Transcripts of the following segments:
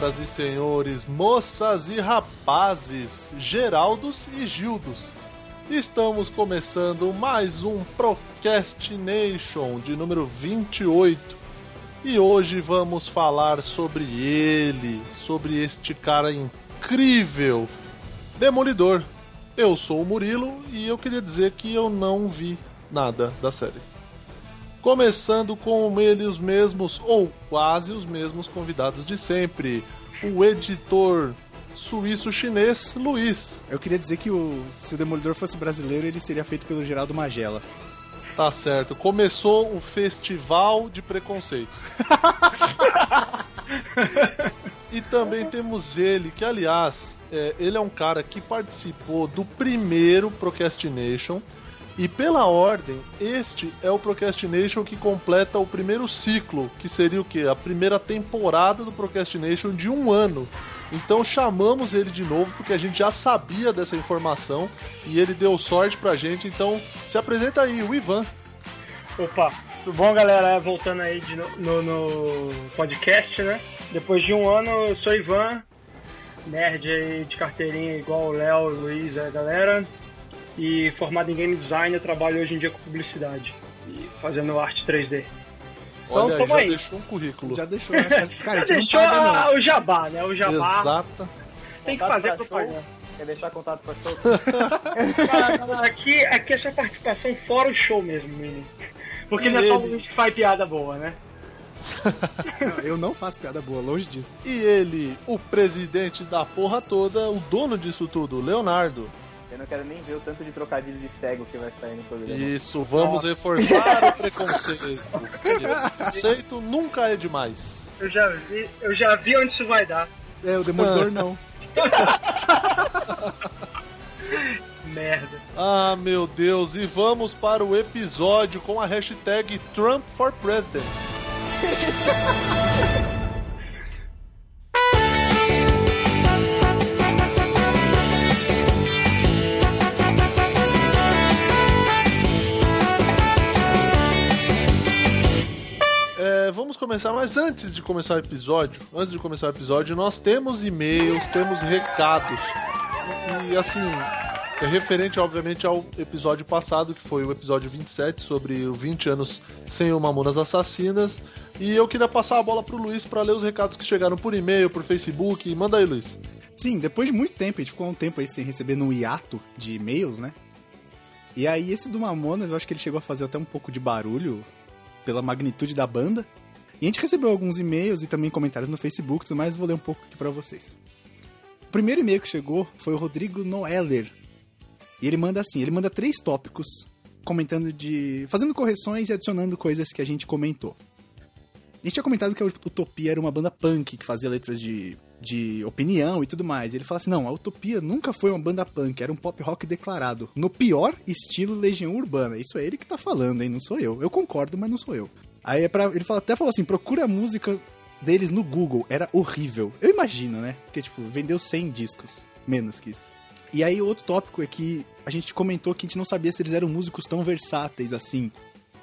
Senhoras e senhores, moças e rapazes, Geraldos e Gildos. Estamos começando mais um Procrastination de número 28. E hoje vamos falar sobre ele, sobre este cara incrível, Demolidor. Eu sou o Murilo e eu queria dizer que eu não vi nada da série. Começando com ele os mesmos, ou quase os mesmos convidados de sempre. O editor suíço-chinês Luiz. Eu queria dizer que o, se o Demolidor fosse brasileiro, ele seria feito pelo Geraldo Magela. Tá certo. Começou o festival de preconceito. e também temos ele, que aliás, é, ele é um cara que participou do primeiro Procrastination e pela ordem, este é o Procrastination que completa o primeiro ciclo, que seria o quê? A primeira temporada do Procrastination de um ano. Então chamamos ele de novo porque a gente já sabia dessa informação e ele deu sorte pra gente. Então se apresenta aí, o Ivan. Opa, tudo bom, galera? Voltando aí de no, no, no podcast, né? Depois de um ano, eu sou Ivan, nerd aí de carteirinha igual o Léo, o Luiz, a galera e formado em game design, eu trabalho hoje em dia com publicidade e fazendo arte 3D. Então, Olha, tamo já aí. deixou um currículo. Já deixou, né? Cara, já deixou paga, o jabá, né? O jabá. Exato. Tem que fazer propaganda. Quer deixar contato pra show? aqui, aqui é sua participação fora o show mesmo, menino. Porque e não é só o Luiz que faz piada boa, né? não, eu não faço piada boa, longe disso. E ele, o presidente da porra toda, o dono disso tudo, Leonardo. Eu não quero nem ver o tanto de trocadilho de cego que vai sair no programa. Isso, vamos Nossa. reforçar o preconceito. o preconceito nunca é demais. Eu já vi, eu já vi onde isso vai dar. É, o Demolidor ah. não. Merda. Ah, meu Deus. E vamos para o episódio com a hashtag Trump for President. começar, mas antes de começar o episódio, antes de começar o episódio, nós temos e-mails, temos recados. E, assim, é referente, obviamente, ao episódio passado, que foi o episódio 27, sobre o 20 anos sem o Mamonas Assassinas. E eu queria passar a bola pro Luiz para ler os recados que chegaram por e-mail, por Facebook. Manda aí, Luiz. Sim, depois de muito tempo, a gente ficou um tempo aí sem receber no hiato de e-mails, né? E aí esse do Mamonas, eu acho que ele chegou a fazer até um pouco de barulho pela magnitude da banda. E a gente recebeu alguns e-mails e também comentários no Facebook, mais, vou ler um pouco aqui para vocês. O primeiro e-mail que chegou foi o Rodrigo Noeller. E ele manda assim, ele manda três tópicos comentando de fazendo correções e adicionando coisas que a gente comentou. A gente tinha comentado que a Utopia era uma banda punk que fazia letras de, de opinião e tudo mais. E ele fala assim: não, a Utopia nunca foi uma banda punk, era um pop rock declarado. No pior estilo Legião Urbana. Isso é ele que tá falando, hein? Não sou eu. Eu concordo, mas não sou eu. Aí é pra, ele fala, até falou assim: procura a música deles no Google. Era horrível. Eu imagino, né? Porque, tipo, vendeu 100 discos. Menos que isso. E aí, outro tópico é que a gente comentou que a gente não sabia se eles eram músicos tão versáteis assim.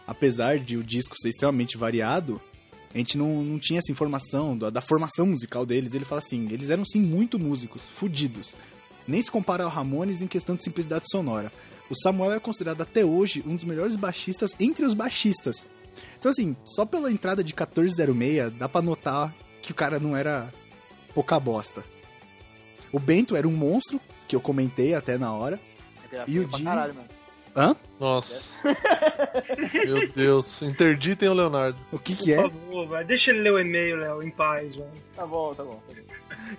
Apesar de o disco ser extremamente variado, a gente não, não tinha essa informação da, da formação musical deles. Ele fala assim: eles eram sim muito músicos, fudidos. Nem se compara ao Ramones em questão de simplicidade sonora. O Samuel é considerado até hoje um dos melhores baixistas entre os baixistas. Então, assim, só pela entrada de 1406, dá pra notar que o cara não era pouca bosta. O Bento era um monstro, que eu comentei até na hora. E o Jimmy... Caralho, mano. Hã? Nossa. Meu Deus. Interditem o Leonardo. O que que é? Por favor, velho. Deixa ele ler o e-mail, Léo, em paz, velho. Tá bom, tá bom.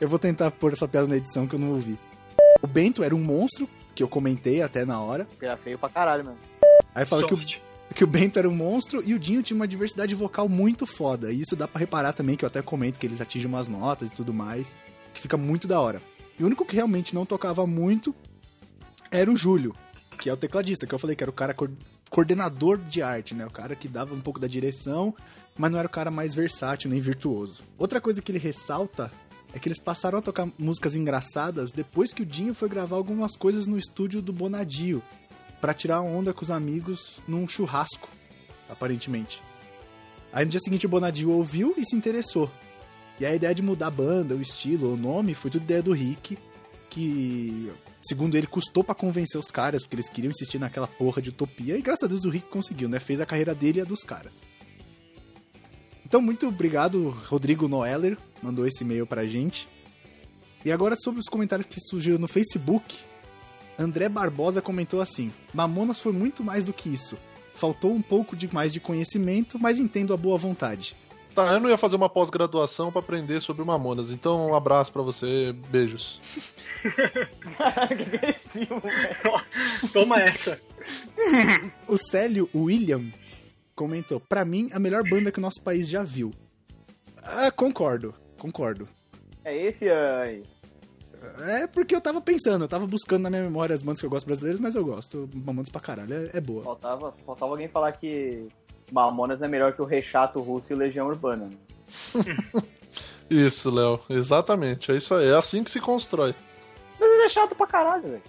Eu vou tentar pôr essa piada na edição que eu não ouvi. O Bento era um monstro, que eu comentei até na hora. Era feio pra caralho, mano. Aí fala que o, que o Bento era um monstro e o Dinho tinha uma diversidade vocal muito foda. E isso dá para reparar também, que eu até comento que eles atingem umas notas e tudo mais, que fica muito da hora. E o único que realmente não tocava muito era o Júlio, que é o tecladista, que eu falei que era o cara coordenador de arte, né? O cara que dava um pouco da direção, mas não era o cara mais versátil nem virtuoso. Outra coisa que ele ressalta é que eles passaram a tocar músicas engraçadas depois que o Dinho foi gravar algumas coisas no estúdio do Bonadio, para tirar onda com os amigos num churrasco, aparentemente. Aí no dia seguinte o Bonadio ouviu e se interessou. E a ideia de mudar a banda, o estilo, o nome, foi tudo ideia do Rick, que, segundo ele, custou pra convencer os caras, porque eles queriam insistir naquela porra de utopia, e graças a Deus o Rick conseguiu, né? Fez a carreira dele e a dos caras. Então, muito obrigado, Rodrigo Noeller, mandou esse e-mail pra gente. E agora sobre os comentários que surgiram no Facebook, André Barbosa comentou assim: Mamonas foi muito mais do que isso. Faltou um pouco de mais de conhecimento, mas entendo a boa vontade. Tá, eu não ia fazer uma pós-graduação pra aprender sobre Mamonas, então um abraço pra você, beijos. Caraca, que agressivo, velho. Toma essa. O Célio William comentou: Pra mim, a melhor banda que o nosso país já viu. Ah, concordo, concordo. É esse aí. É porque eu tava pensando, eu tava buscando na minha memória as bandas que eu gosto brasileiras, mas eu gosto. Mamonas pra caralho, é, é boa. Faltava, faltava alguém falar que Mamonas é melhor que o Rechato Russo e o Legião Urbana. né? Isso, Léo, exatamente. É isso aí, é assim que se constrói. Mas ele é chato pra caralho, velho.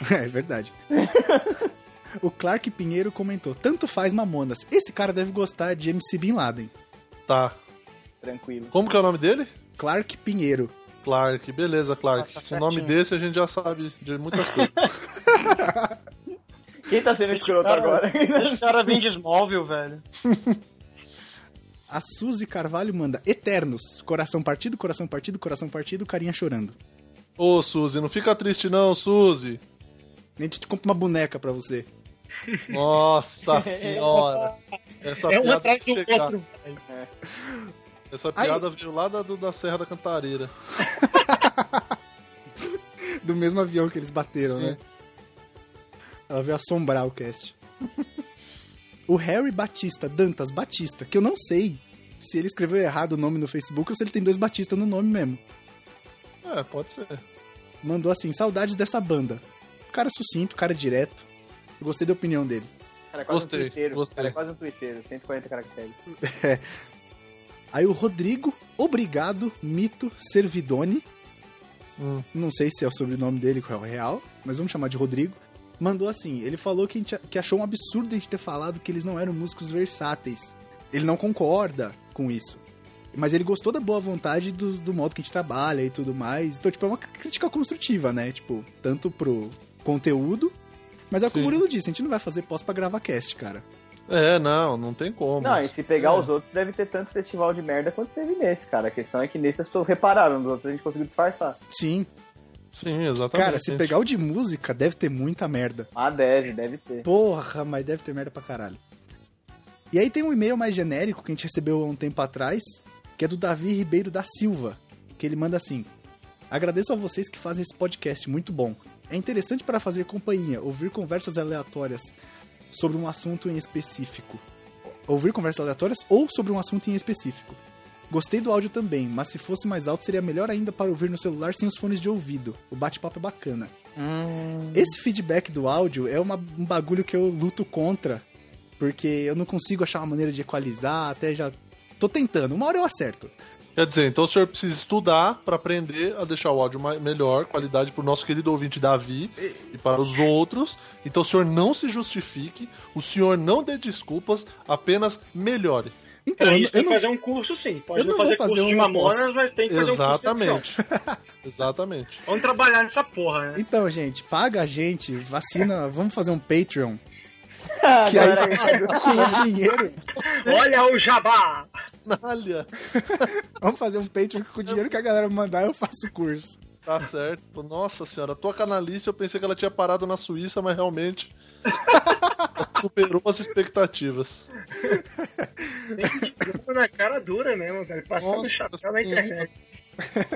É verdade. o Clark Pinheiro comentou: Tanto faz Mamonas. Esse cara deve gostar de MC Bin Laden. Tá. Tranquilo. Como que é o nome dele? Clark Pinheiro. Clark, beleza, Clark. Ah, tá o nome desse a gente já sabe de muitas coisas. Quem tá sendo escroto cara- agora? Esse cara vem de Smallville, velho. A Suzy Carvalho manda Eternos. Coração partido, coração partido, coração partido, carinha chorando. Ô, Suzy, não fica triste não, Suzy. A gente compra uma boneca pra você. Nossa senhora. Essa É um atrás do chegar. outro. velho. Essa piada veio lá da, do- da Serra da Cantareira. Do mesmo avião que eles bateram, Sim. né? Ela veio assombrar o cast. o Harry Batista, Dantas Batista, que eu não sei se ele escreveu errado o nome no Facebook ou se ele tem dois Batista no nome mesmo. É, pode ser. Mandou assim, saudades dessa banda. Cara sucinto, cara direto. Eu gostei da opinião dele. Cara, é quase Gostei, um gostei. Cara, é quase um twitteiro. 140 caracteres. Aí o Rodrigo, obrigado, Mito Servidone. Hum. Não sei se é o sobrenome dele, qual é o real, mas vamos chamar de Rodrigo. Mandou assim: ele falou que, gente- que achou um absurdo a gente ter falado que eles não eram músicos versáteis. Ele não concorda com isso. Mas ele gostou da boa vontade do, do modo que a gente trabalha e tudo mais. Então, tipo, é uma crítica construtiva, né? Tipo, tanto pro conteúdo. Mas é o que o. Murilo disse: a gente não vai fazer pós pra gravar cast, cara. É, não, não tem como. Não, e se pegar É. os outros, deve ter tanto festival de merda quanto teve nesse, cara. A questão é que nesse as pessoas repararam, nos outros a gente conseguiu disfarçar. Sim. Sim, exatamente. Cara, se pegar o de música, deve ter muita merda. Ah, deve, deve ter. Porra, mas deve ter merda pra caralho. E aí tem um e-mail mais genérico que a gente recebeu há um tempo atrás, que é do Davi Ribeiro da Silva, que ele manda assim: Agradeço a vocês que fazem esse podcast muito bom. É interessante para fazer companhia, ouvir conversas aleatórias sobre um assunto em específico. Ouvir conversas aleatórias ou sobre um assunto em específico. Gostei do áudio também, mas se fosse mais alto seria melhor ainda para ouvir no celular sem os fones de ouvido. O bate-papo é bacana. Esse feedback do áudio é uma- um bagulho que eu luto contra, porque eu não consigo achar uma maneira de equalizar, até já tô tentando. Uma hora eu acerto. Quer dizer, então o senhor precisa estudar pra aprender a deixar o áudio mai- melhor qualidade pro nosso querido ouvinte Davi e para os outros. Então o senhor não se justifique, o senhor não dê desculpas, apenas melhore. Então, eu, isso tem que não, fazer um curso sim. Pode eu não não fazer fazer curso de uma mamonas, mas tem que fazer um curso de. Exatamente. Exatamente. Vamos trabalhar nessa porra, né? então, gente, paga a gente, vacina, vamos fazer um Patreon. Ah, Que aí, galera, com o dinheiro, Olha o jabá! Olha, vamos fazer um Patreon com o dinheiro que a galera mandar eu faço o curso. tá certo. Nossa senhora, a tua canalice eu pensei que ela tinha parado na Suíça, mas realmente superou as expectativas. Na cara dura mesmo, velho. Passando Nossa chapéu na internet.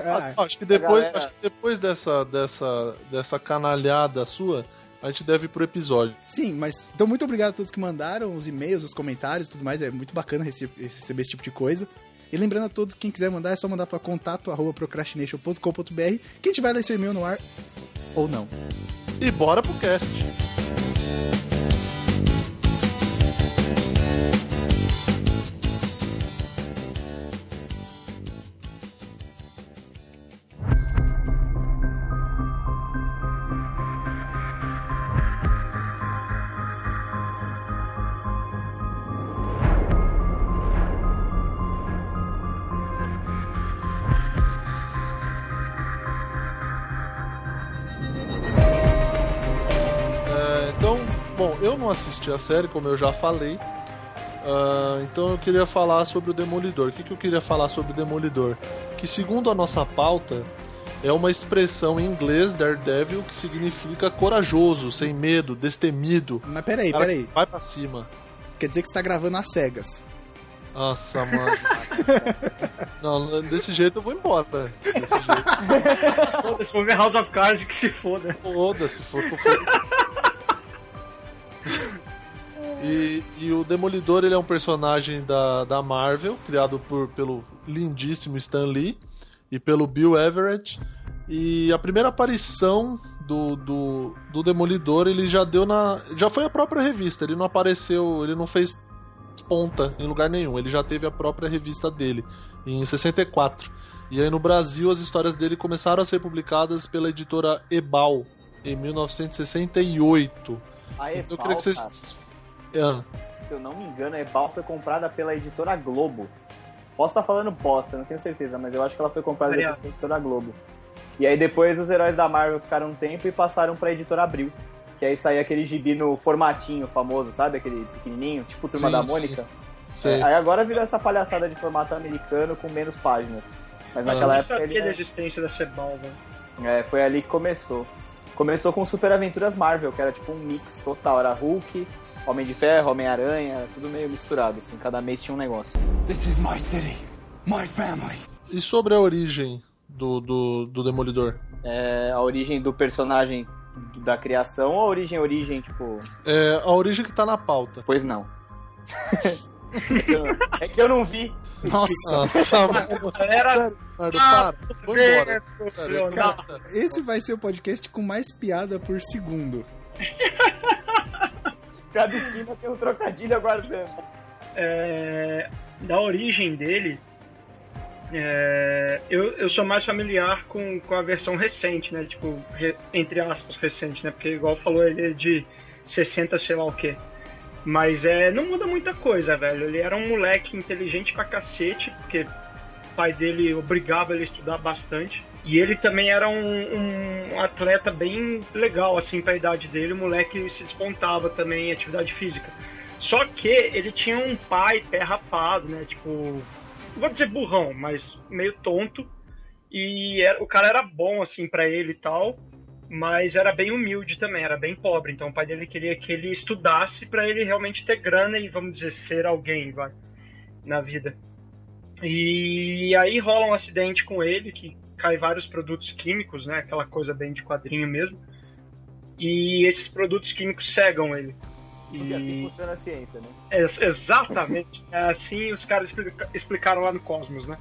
Ah, Acho que depois, galera- acho que depois dessa, dessa, dessa canalhada sua, a gente deve ir pro episódio. sim, mas então muito obrigado a todos que mandaram os e-mails, os comentários e tudo mais. É muito bacana rece- receber esse tipo de coisa. E lembrando a todos, quem quiser mandar, é só mandar para contato arroba procrastination.com.br que a gente vai ler seu e-mail no ar ou não. E bora pro cast. Eu não assisti a série, como eu já falei. Uh, então eu queria falar sobre o Demolidor. O que, que eu queria falar sobre o Demolidor? Que segundo a nossa pauta, é uma expressão em inglês, Daredevil, que significa corajoso, sem medo, destemido. Mas peraí, peraí. Vai pra cima. Quer dizer que você tá gravando às cegas. Nossa, mano. não, desse jeito eu vou embora. Desse jeito. Foda-se, vou ver House of Cards que se foda. Foda-se, foda-se. E, e o Demolidor ele é um personagem da, da Marvel, criado por, pelo lindíssimo Stan Lee e pelo Bill Everett. E a primeira aparição do, do, do Demolidor ele já deu na. Já foi a própria revista, ele não apareceu, ele não fez ponta em lugar nenhum, ele já teve a própria revista dele, em 64. E aí no Brasil as histórias dele começaram a ser publicadas pela editora Ebal, em 1968. A Ebal, então eu queria que vocês é. Se eu não me engano, a Ebal foi comprada pela editora Globo. Posso estar falando bosta, não tenho certeza, mas eu acho que ela foi comprada pela editora Globo. E aí depois os heróis da Marvel ficaram um tempo e passaram pra editora Abril. Que aí saía aquele gibi no formatinho famoso, sabe? Aquele pequenininho, tipo Turma sim, da Mônica. Sim. É, aí agora virou essa palhaçada de formato americano com menos páginas. Mas naquela eu época. Eu sabia ele... da existência da Sebal, velho. É, foi ali que começou. Começou com Super Aventuras Marvel, que era tipo um mix total. Era Hulk, Homem de Ferro, Homem-Aranha, tudo meio misturado, assim, cada mês tinha um negócio. This is my city, my family. E sobre a origem do, do, do Demolidor? É, a origem do personagem da criação ou a origem, origem, tipo. É, a origem que tá na pauta. Pois não. é que eu não vi. Nossa, Nossa. Era... Sério, para. Vou embora. Cara, esse vai ser o podcast com mais piada por segundo. Cada esquina tem um trocadilho aguardando. É, da origem dele, é, eu, eu sou mais familiar com, com a versão recente, né? Tipo, re, entre aspas, recente, né? Porque, igual falou, ele é de 60, sei lá o quê. Mas é, não muda muita coisa, velho. Ele era um moleque inteligente pra cacete, porque pai dele obrigava ele a estudar bastante. E ele também era um, um atleta bem legal, assim, pra idade dele. O moleque se despontava também em atividade física. Só que ele tinha um pai pé rapado, né? Tipo, vou dizer burrão, mas meio tonto. E era, o cara era bom, assim, para ele e tal. Mas era bem humilde também, era bem pobre. Então o pai dele queria que ele estudasse para ele realmente ter grana e, vamos dizer, ser alguém, vai, na vida. E aí rola um acidente com ele que cai vários produtos químicos, né? Aquela coisa bem de quadrinho mesmo. E esses produtos químicos cegam ele. E assim funciona a ciência, né? É, exatamente. é assim os caras explica, explicaram lá no Cosmos, né?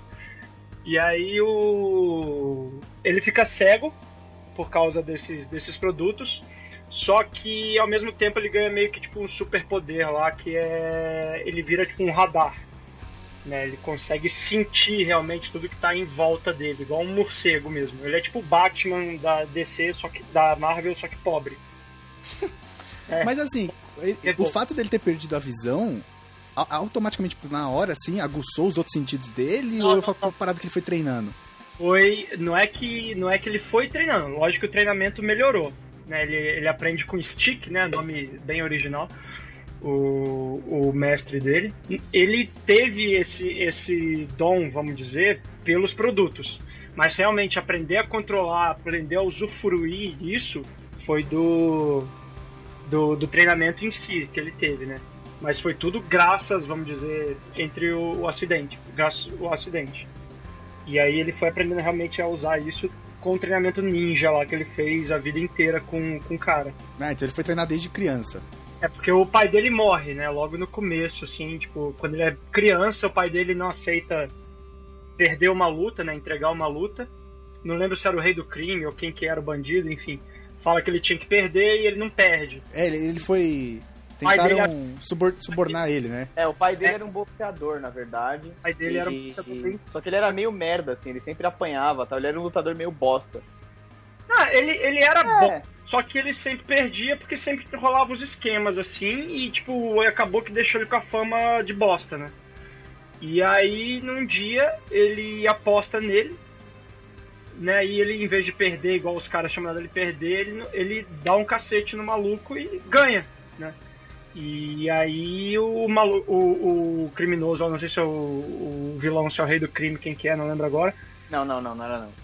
E aí o ele fica cego por causa desses, desses produtos. Só que ao mesmo tempo ele ganha meio que tipo um superpoder lá que é ele vira tipo um radar. Né, ele consegue sentir realmente tudo que está em volta dele, igual um morcego mesmo. Ele é tipo o Batman da DC, só que da Marvel, só que pobre. É. Mas assim, ele, é o fato dele ter perdido a visão, automaticamente na hora, assim, aguçou os outros sentidos dele não, ou foi uma parada que ele foi treinando? Foi. Não é que. Não é que ele foi treinando. Lógico que o treinamento melhorou. Né? Ele, ele aprende com stick, né? Nome bem original o, o mestre dele. Ele teve esse, esse dom, vamos dizer, pelos produtos. Mas realmente aprender a controlar, aprender a usufruir isso foi do, do, do treinamento em si que ele teve, né? Mas foi tudo graças, vamos dizer, entre o, o acidente, graças ao acidente. E aí ele foi aprendendo realmente a usar isso com o treinamento ninja lá que ele fez a vida inteira com, com o cara. Ah, então ele foi treinar desde criança. É porque o pai dele morre, né? Logo no começo, assim, tipo, quando ele é criança, o pai dele não aceita perder uma luta, né? Entregar uma luta. Não lembro se era o rei do crime ou quem que era o bandido, enfim. Fala que ele tinha que perder e ele não perde. É, ele foi. Tentaram dele... subor subornar ele, né? É, o pai dele é. era um boxeador, na verdade. O pai dele e... era um boxeador. Só que ele era meio merda, assim, ele sempre apanhava, tá? Ele era um lutador meio bosta. Ah, ele, ele era é. bom. Só que ele sempre perdia porque sempre rolava os esquemas assim e, tipo, acabou que deixou ele com a fama de bosta, né? E aí, num dia, ele aposta nele, né? E ele, em vez de perder, igual os caras chamam ele perder, ele, ele dá um cacete no maluco e ganha, né? E aí o, malu o, o criminoso, não sei se é o, o vilão, se é o rei do crime, quem que é, não lembro agora. Não, não, não, não era não.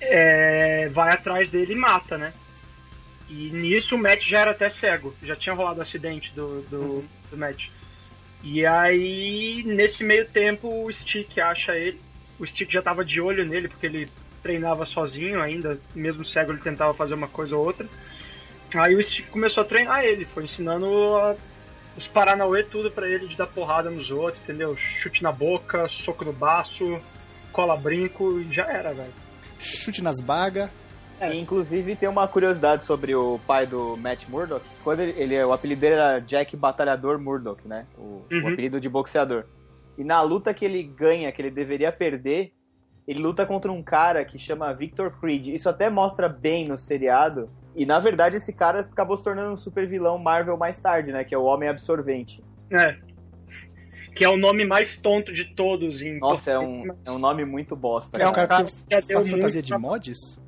É, vai atrás dele e mata, né? E nisso o Matt já era até cego, já tinha rolado o acidente do, do, uhum. do Matt. E aí, nesse meio tempo, o Stick acha ele. O Stick já tava de olho nele, porque ele treinava sozinho ainda, mesmo cego ele tentava fazer uma coisa ou outra. Aí o Stick começou a treinar ele, foi ensinando a, os Paranauê tudo para ele de dar porrada nos outros, entendeu? Chute na boca, soco no baço, cola brinco e já era, velho. Chute nas bagas. É. Inclusive tem uma curiosidade sobre o pai do Matt Murdock. Quando ele, ele o apelido dele era Jack Batalhador Murdock, né? O, uhum. o apelido de boxeador. E na luta que ele ganha, que ele deveria perder, ele luta contra um cara que chama Victor Creed. Isso até mostra bem no seriado. E na verdade esse cara acabou se tornando um super vilão Marvel mais tarde, né? Que é o Homem Absorvente. É. Que é o nome mais tonto de todos em Nossa, é um, é um nome muito bosta. É um cara, cara que faz fantasia de mods?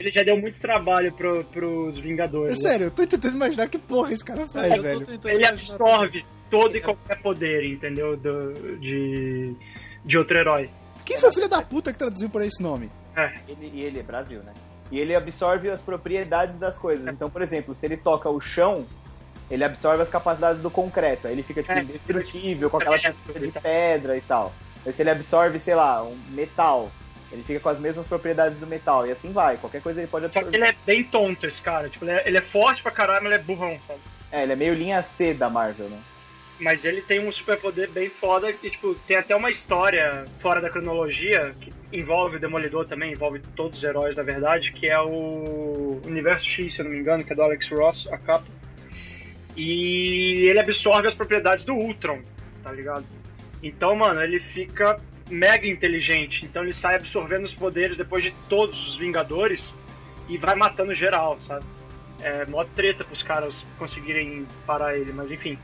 Ele já deu muito trabalho pro, pros Vingadores. É sério, eu tô tentando imaginar que porra esse cara faz, é, velho. Ele absorve todo e qualquer poder, entendeu? Do, de, de outro herói. Quem foi o filho da puta que traduziu por esse nome? É. Ele, e ele é Brasil, né? E ele absorve as propriedades das coisas. É. Então, por exemplo, se ele toca o chão, ele absorve as capacidades do concreto. Aí ele fica, tipo, é. indestrutível, com aquela textura de pedra e tal. Aí se ele absorve, sei lá, um metal, ele fica com as mesmas propriedades do metal. E assim vai. Qualquer coisa ele pode absorver. Só que ele é bem tonto, esse cara. Tipo, ele é, ele é forte pra caralho, mas ele é burrão, sabe? É, ele é meio linha C da Marvel, né? Mas ele tem um superpoder bem foda que, tipo, tem até uma história fora da cronologia que envolve o Demolidor também, envolve todos os heróis, na verdade, que é o Universo X, se eu não me engano, que é do Alex Ross, a capa. E ele absorve as propriedades do Ultron, tá ligado? Então, mano, ele fica mega inteligente. Então ele sai absorvendo os poderes depois de todos os Vingadores e vai matando geral, sabe? É mó treta pros caras conseguirem parar ele, mas enfim.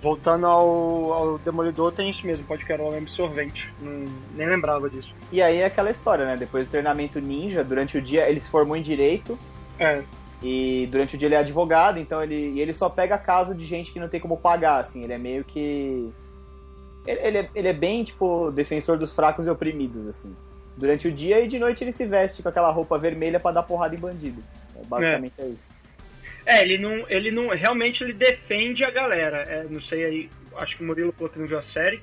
Voltando ao, ao Demolidor, tem isso mesmo, pode criar um absorvente. Não, nem lembrava disso. E aí é aquela história, né? Depois do treinamento ninja, durante o dia, ele se formou em direito. É. E durante o dia ele é advogado, então ele, e ele só pega caso de gente que não tem como pagar, assim. Ele é meio que. Ele, ele, é, ele é bem, tipo, defensor dos fracos e oprimidos, assim. Durante o dia e de noite ele se veste com aquela roupa vermelha para dar porrada em bandido. É, basicamente é. é isso. É, ele não, ele não, realmente ele defende a galera. É, não sei aí, acho que o Murilo falou que não viu a série.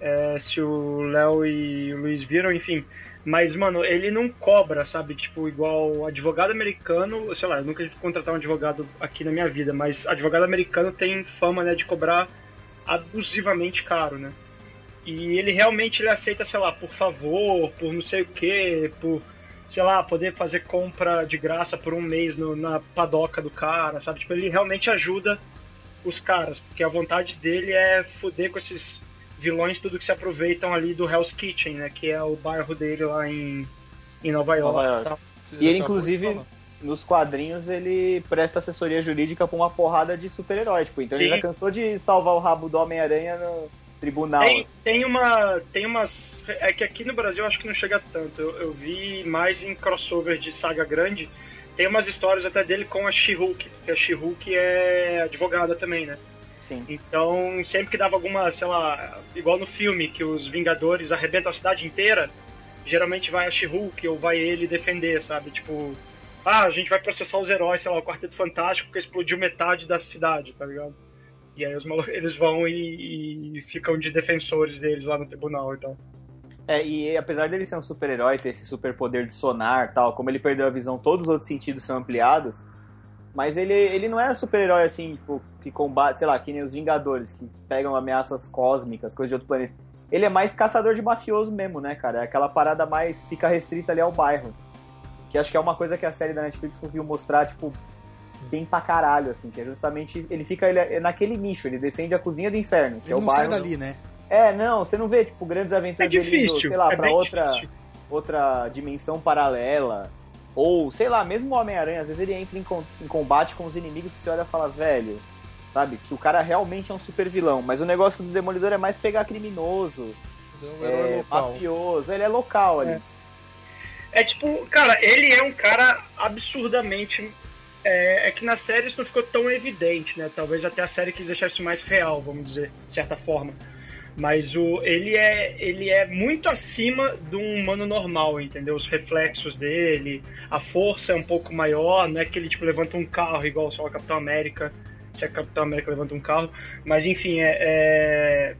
É, se o Léo e o Luiz viram, enfim. Mas, mano, ele não cobra, sabe? Tipo, igual advogado americano, sei lá, eu nunca tive contratar um advogado aqui na minha vida, mas advogado americano tem fama, né, de cobrar abusivamente caro, né? E ele realmente ele aceita, sei lá, por favor, por não sei o que, por sei lá, poder fazer compra de graça por um mês no, na padoca do cara, sabe? Tipo, ele realmente ajuda os caras, porque a vontade dele é foder com esses vilões tudo que se aproveitam ali do Hell's Kitchen, né? Que é o bairro dele lá em, em Nova York. Nova York. Tá? E ele, inclusive, nos quadrinhos, ele presta assessoria jurídica pra uma porrada de super-herói, tipo, então Sim. ele já cansou de salvar o rabo do Homem-Aranha no tribunal. Tem, assim. tem, uma. Tem umas. É que aqui no Brasil acho que não chega tanto. Eu, eu vi mais em crossover de saga grande. Tem umas histórias até dele com a She-Hulk, porque a She-Hulk é advogada também, né? Sim. Então, sempre que dava alguma, sei lá, igual no filme, que os Vingadores arrebentam a cidade inteira, geralmente vai a She-Hulk ou vai ele defender, sabe? Tipo, ah, a gente vai processar os heróis, sei lá, o Quarteto Fantástico porque explodiu metade da cidade, tá ligado? E aí os eles vão e, e, ficam de defensores deles lá no tribunal e tal. É, e apesar dele ser um super-herói, ter esse superpoder de sonar tal, como ele perdeu a visão, todos os outros sentidos são ampliados. Mas ele, ele não é super-herói assim, tipo, que combate, sei lá, que nem os Vingadores, que pegam ameaças cósmicas, coisas de outro planeta. Ele é mais caçador de mafioso mesmo, né, cara? É aquela parada mais. fica restrita ali ao bairro. Que acho que é uma coisa que a série da Netflix conseguiu mostrar, tipo, bem pra caralho, assim, que é justamente. Ele fica ele é naquele nicho, ele defende a cozinha do inferno. Que ele é o não bairro sai dali, né? É, não, você não vê, tipo, grandes aventuras é difícil, dele, sei lá, é pra outra, outra dimensão paralela. Ou, sei lá, mesmo o Homem-Aranha, às vezes ele entra em, em combate com os inimigos que você olha e fala, velho, sabe? Que o cara realmente é um super vilão. Mas o negócio do Demolidor é mais pegar criminoso, é, é mafioso, ele é local ali. É. é tipo, cara, ele é um cara absurdamente É, é, que na série isso não ficou tão evidente, né? Talvez até a série quis deixar isso mais real, vamos dizer, de certa forma. Mas o, ele, é, ele é muito acima de um humano normal, entendeu? Os reflexos dele, a força é um pouco maior, não é que ele tipo, levanta um carro igual só o Capitão América, se a Capitão América levanta um carro. Mas enfim, é, é,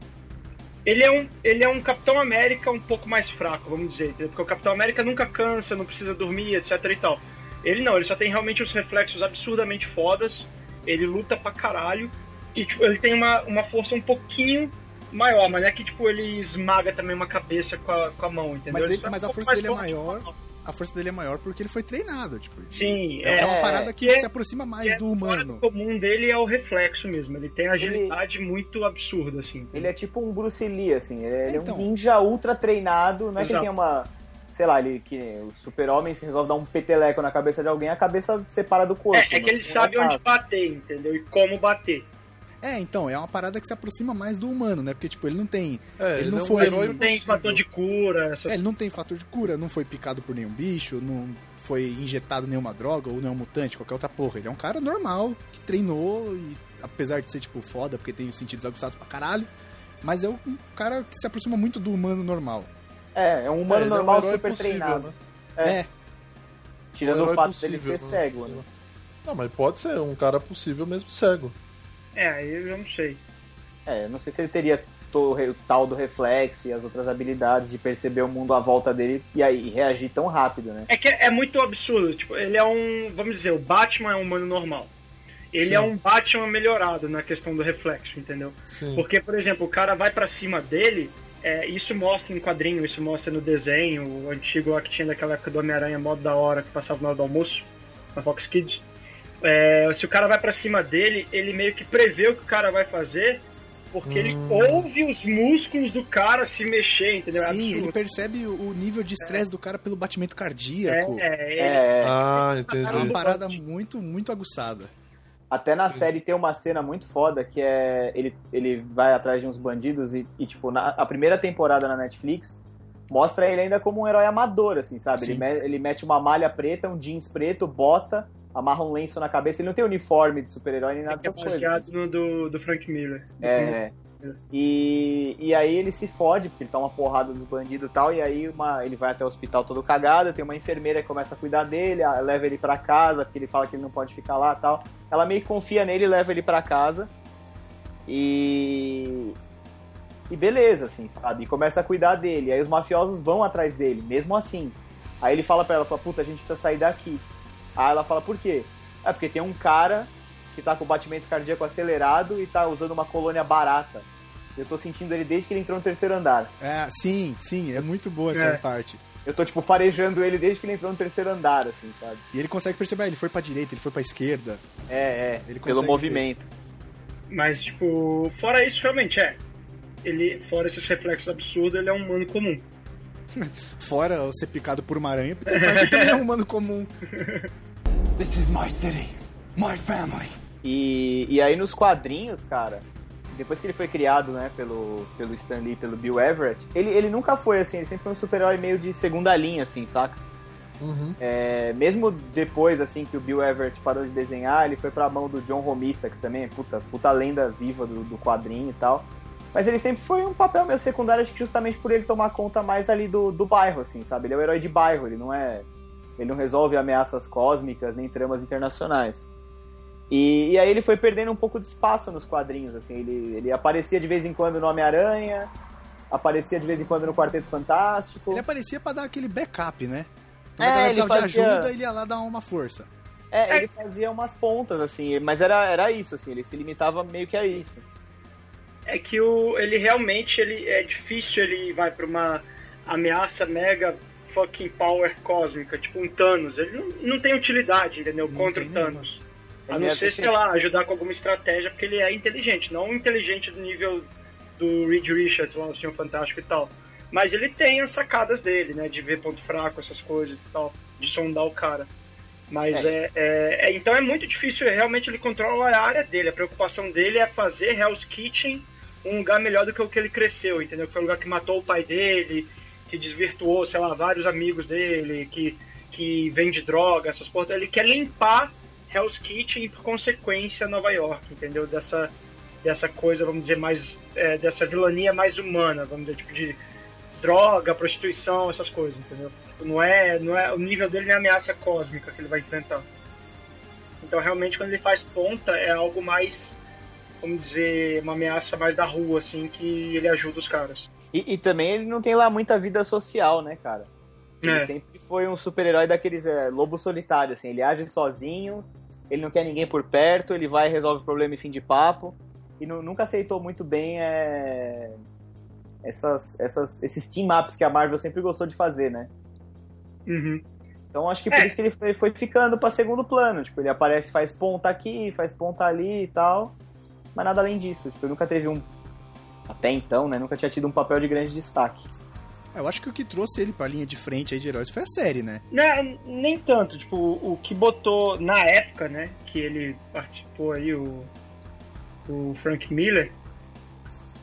ele é, um, ele é um Capitão América um pouco mais fraco, vamos dizer, entendeu? Porque o Capitão América nunca cansa, não precisa dormir, etc e tal. Ele não, ele só tem realmente os reflexos absurdamente fodas, ele luta pra caralho, e tipo, ele tem uma, uma força um pouquinho maior, mas é que tipo ele esmaga também uma cabeça com a, com a mão, entendeu? Mas, ele, mas a força dele é maior. A força dele é maior porque ele foi treinado, tipo. Sim, é, é uma parada que é, se aproxima mais é, do humano. O comum dele é o reflexo mesmo. Ele tem agilidade ele, muito absurda, assim. Entendeu? Ele é tipo um Bruce Lee, assim. Ele então, é um então. ninja ultra treinado. Não é Exato. que ele tem uma sei lá, ele que o super-homem se resolve dar um peteleco na cabeça de alguém, a cabeça separa do corpo. É, é que ele sabe onde bater, entendeu? E como bater. É, então, é uma parada que se aproxima mais do humano, né? Porque, tipo, ele não tem. É, ele, ele não é foi. Ele não tem fator de cura. Essas... É, ele não tem fator de cura, não foi picado por nenhum bicho, não foi injetado nenhuma droga ou nenhum mutante, qualquer outra porra. Ele é um cara normal, que treinou e, apesar de ser, tipo, foda, porque tem os sentidos aguçados pra caralho, mas é um cara que se aproxima muito do humano normal. É, é um humano é, normal é um super possível, treinado. Né? É. é. Tirando um o fato possível, dele ser cego, né? Não, mas pode ser um cara possível mesmo cego. É, aí eu não sei. É, não sei se ele teria o tal do reflexo e as outras habilidades de perceber o mundo à volta dele e aí reagir tão rápido, né? É que é muito absurdo. Tipo, ele é um. Vamos dizer, o Batman é um humano normal. Ele Sim. é um Batman melhorado na questão do reflexo, entendeu? Sim. Porque, por exemplo, o cara vai para cima dele, é, isso mostra em quadrinho, isso mostra no desenho, o antigo lá que tinha daquela época do Homem-Aranha modo da hora que passava na hora do almoço, na Fox Kids. É, se o cara vai para cima dele, ele meio que prevê o que o cara vai fazer, porque hum. ele ouve os músculos do cara se mexer, entendeu? É Sim, ele percebe o nível de estresse é. do cara pelo batimento cardíaco. É, é, é. Ah, entendi. É uma parada muito, muito aguçada. Até na série tem uma cena muito foda que é ele, ele vai atrás de uns bandidos e, e tipo, na, a primeira temporada na Netflix mostra ele ainda como um herói amador, assim, sabe? Ele, me, ele mete uma malha preta, um jeans preto, bota amarra um lenço na cabeça. Ele não tem uniforme de super-herói nem nada é dessas coisas. É no do, do Frank Miller. É. E, e aí ele se fode, porque ele tá uma porrada dos bandidos e tal, e aí uma, ele vai até o hospital todo cagado, tem uma enfermeira que começa a cuidar dele, leva ele para casa, porque ele fala que ele não pode ficar lá tal. Ela meio que confia nele e leva ele para casa. E. E beleza, assim, sabe? E começa a cuidar dele. Aí os mafiosos vão atrás dele, mesmo assim. Aí ele fala pra ela, fala, puta, a gente precisa sair daqui. Aí ela fala, por quê? É porque tem um cara que tá com o batimento cardíaco acelerado e tá usando uma colônia barata. Eu tô sentindo ele desde que ele entrou no terceiro andar. É, sim, sim, é muito boa essa é. parte. Eu tô, tipo, farejando ele desde que ele entrou no terceiro andar, assim, sabe? E ele consegue perceber, ele foi pra direita, ele foi pra esquerda. É, é, ele pelo movimento. Ver. Mas, tipo, fora isso, realmente, é. Ele, fora esses reflexos absurdos, ele é um humano comum. Fora ser picado por uma aranha, Peter Parker também é um humano comum. This is my city, my family. E, e aí nos quadrinhos, cara, depois que ele foi criado, né, pelo, pelo Stan Lee, pelo Bill Everett, ele, ele nunca foi assim, ele sempre foi um super-herói meio de segunda linha, assim, saca? Uhum. É, mesmo depois, assim, que o Bill Everett parou de desenhar, ele foi pra mão do John Romita, que também é puta, puta lenda viva do, do quadrinho e tal. Mas ele sempre foi um papel meio secundário, acho que justamente por ele tomar conta mais ali do, do bairro, assim, sabe? Ele é o herói de bairro, ele não é. Ele não resolve ameaças cósmicas nem tramas internacionais. E, e aí ele foi perdendo um pouco de espaço nos quadrinhos, assim. Ele, ele aparecia de vez em quando no Homem-Aranha, aparecia de vez em quando no Quarteto Fantástico. Ele aparecia para dar aquele backup, né? Quando é, ele fazia... de ajuda, ele ia lá dar uma força. É, ele fazia umas pontas, assim, mas era, era isso, assim, ele se limitava meio que a isso é que o, ele realmente ele é difícil ele vai para uma ameaça mega fucking power cósmica, tipo um Thanos. Ele não, não tem utilidade, entendeu? Não Contra o Thanos. A não ser, sei lá, ajudar com alguma estratégia, porque ele é inteligente. Não inteligente do nível do Reed Richards lá no Senhor Fantástico e tal. Mas ele tem as sacadas dele, né? De ver ponto fraco, essas coisas e tal. De sondar o cara. Mas é. É, é, é então é muito difícil. Realmente ele controla a área dele. A preocupação dele é fazer Hell's Kitchen um lugar melhor do que o que ele cresceu, entendeu? Que foi um lugar que matou o pai dele, que desvirtuou, sei lá, vários amigos dele, que, que vende droga, essas porras. Ele quer limpar Hell's Kitchen e por consequência Nova York, entendeu? Dessa, dessa coisa, vamos dizer, mais. É, dessa vilania mais humana, vamos dizer, tipo de droga, prostituição, essas coisas, entendeu? Não é, não é, o nível dele não é ameaça cósmica que ele vai enfrentar. Então realmente quando ele faz ponta é algo mais, vamos dizer, uma ameaça mais da rua, assim, que ele ajuda os caras. E, e também ele não tem lá muita vida social, né, cara? Ele É. sempre foi um super-herói daqueles é, lobo solitário, assim. Ele age sozinho, ele não quer ninguém por perto, ele vai, resolve o problema e fim de papo. E nu- nunca aceitou muito bem é, essas, essas, esses team-ups que a Marvel sempre gostou de fazer, né? Uhum. Então acho que É. por isso que ele foi, foi ficando pra segundo plano. Tipo, ele aparece, faz ponta aqui, faz ponta ali e tal. Mas nada além disso. Tipo, nunca teve um. Até então, né? Nunca tinha tido um papel de grande destaque. Eu acho que o que trouxe ele pra linha de frente aí de heróis foi a série, né? Não, nem tanto, tipo, o que botou na época, né, que ele participou aí, o, o Frank Miller,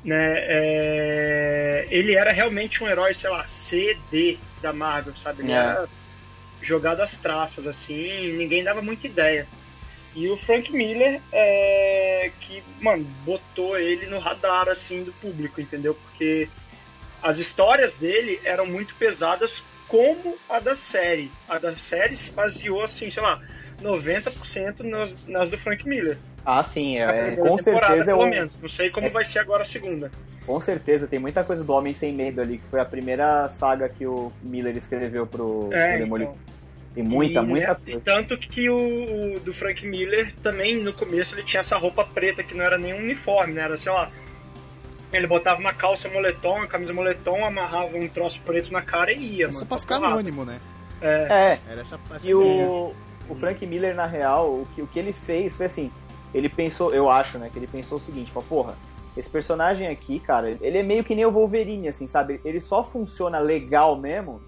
né, é, ele era realmente um herói, sei lá, C, D da Marvel, sabe? Ele É. era jogado às traças, assim, ninguém dava muita ideia. E o Frank Miller é que, mano, botou ele no radar, assim, do público, entendeu? Porque as histórias dele eram muito pesadas como a da série. A da série se baseou, assim, sei lá, 90% nas, nas do Frank Miller. Ah, sim, é, com certeza é pelo o, menos. Não sei como é- vai ser agora a segunda. Com certeza, tem muita coisa do Homem Sem Medo ali, que foi a primeira saga que o Miller escreveu pro, É, pro Demolidor. então. Tem muita, E, muita E coisa. tanto que o, o do Frank Miller também no começo ele tinha essa roupa preta que não era nem um uniforme, né? Era sei lá. Ele botava uma calça moletom, uma camisa moletom, amarrava um troço preto na cara e ia, Só mano. pra ficar porrada. anônimo, né? É, É, Era essa, essa e o, o Frank Miller, na real, o que, o que ele fez foi assim, ele pensou, eu acho, né, que ele pensou o seguinte, falou, porra, esse personagem aqui, cara, ele é meio que nem o Wolverine, assim, sabe? Ele só funciona legal mesmo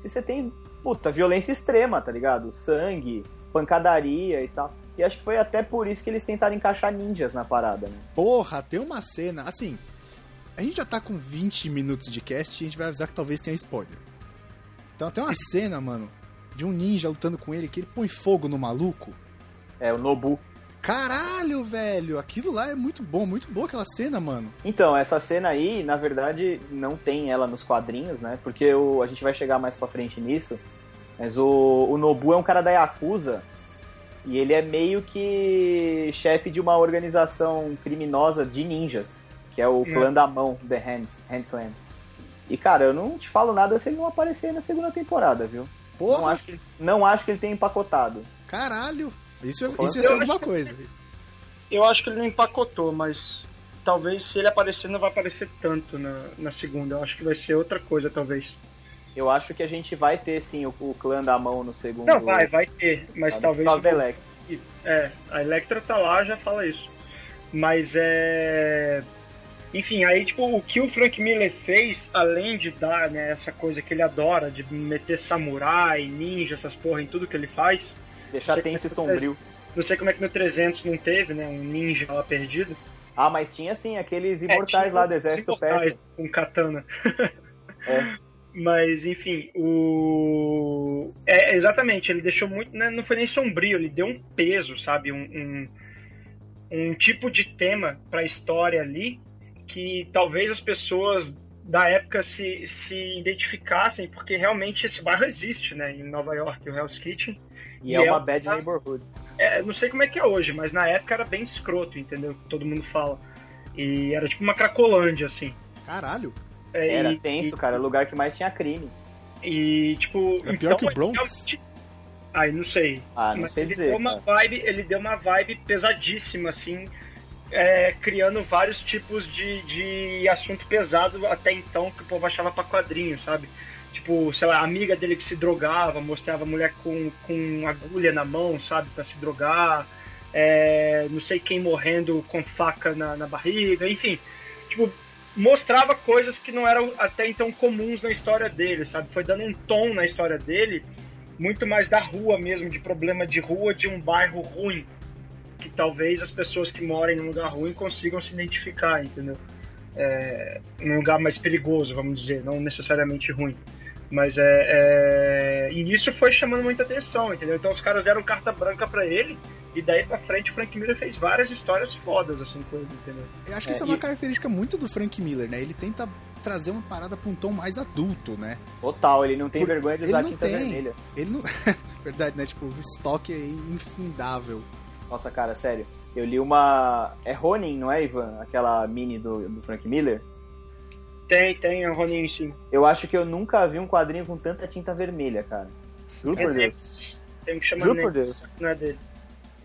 se você tem, puta, violência extrema, tá ligado? Sangue, pancadaria e tal. E acho que foi até por isso que eles tentaram encaixar ninjas na parada, né? Porra, tem uma cena. Assim, a gente já tá com 20 minutos de cast e a gente vai avisar que talvez tenha spoiler. Então tem uma cena, mano, de um ninja lutando com ele que ele põe fogo no maluco. É, o Nobu. Caralho, velho, aquilo lá é muito bom, muito boa aquela cena, mano. Então, essa cena aí, na verdade, não tem ela nos quadrinhos, né? Porque o, a gente vai chegar mais pra frente nisso. Mas o, o Nobu é um cara da Yakuza. E ele é meio que chefe de uma organização criminosa de ninjas. Que é o É. clã da mão, The Hand, Hand Clan. E, cara, eu não te falo nada se ele não aparecer na segunda temporada, viu? Não Porra, acho, que, não acho que ele tenha empacotado. caralho. Isso, Falando isso ia ser alguma coisa. Eu acho que ele não empacotou, mas talvez se ele aparecer não vai aparecer tanto na, na segunda. Eu acho que vai ser outra coisa, talvez. Eu acho que a gente vai ter, sim, o, o clã da mão no segundo. Não, vai, vai ter, mas sabe? talvez. Causa da Electra. É, a Electra tá lá, já fala isso. Mas é. Enfim, aí, tipo, o que o Frank Miller fez, além de dar, né, essa coisa que ele adora, de meter samurai, ninja, essas porra em tudo que ele faz. Deixar tenso e sombrio. Não sei como é que no 300 não teve, né, um ninja lá perdido. Ah, mas tinha sim aqueles É, imortais tinha lá do exército persa. Com katana. É. Mas, enfim, o. É, exatamente, ele deixou muito. né, Não foi nem sombrio, ele deu um peso, sabe? Um, um, um tipo de tema pra história ali que talvez as pessoas da época se, se identificassem, porque realmente esse bairro existe, né? Em Nova York, o Hell's Kitchen. E E é uma é- bad neighborhood. É, não sei como é que é hoje, mas na época era bem escroto, entendeu? Todo mundo fala. E era tipo uma cracolândia, assim. Caralho. É, Era e- tenso, e- cara. O lugar que mais tinha crime. E, tipo. É pior que o Bronx? realmente- Ai, não sei. Ah, não Mas sei ele dizer. deu uma vibe, ele deu uma vibe pesadíssima, assim, é, criando vários tipos de, de assunto pesado até então que o povo achava pra quadrinho, sabe? Tipo, sei lá, a amiga dele que se drogava, mostrava a mulher com, com agulha na mão, sabe, pra se drogar. É, não sei quem morrendo com faca na, na barriga, enfim. Tipo, mostrava coisas que não eram até então comuns na história dele, sabe? Foi dando um tom na história dele muito mais da rua mesmo, de problema de rua de um bairro ruim. Que talvez as pessoas que morem num lugar ruim consigam se identificar, entendeu? É, num lugar mais perigoso, vamos dizer, não necessariamente ruim. Mas é, é. E isso foi chamando muita atenção, entendeu? Então os caras deram carta branca pra ele E daí pra frente o Frank Miller fez várias histórias fodas, assim, com ele, entendeu? Eu acho que É, isso é uma e- característica muito do Frank Miller, né? Ele tenta trazer uma parada pra um tom mais adulto, né? Total, ele não tem Por- vergonha de ele usar não tinta tem. vermelha. Ele não. Verdade, né? Tipo, o estoque é infindável. Nossa, cara, sério. Eu li uma. É Ronin, não é, Ivan? Aquela mini do, do Frank Miller. Tem, tem o Ronin, sim. Eu acho que eu nunca vi um quadrinho com tanta tinta vermelha, cara. Juro por É, Deus. Tem que chama Juro por Deus. Não é dele.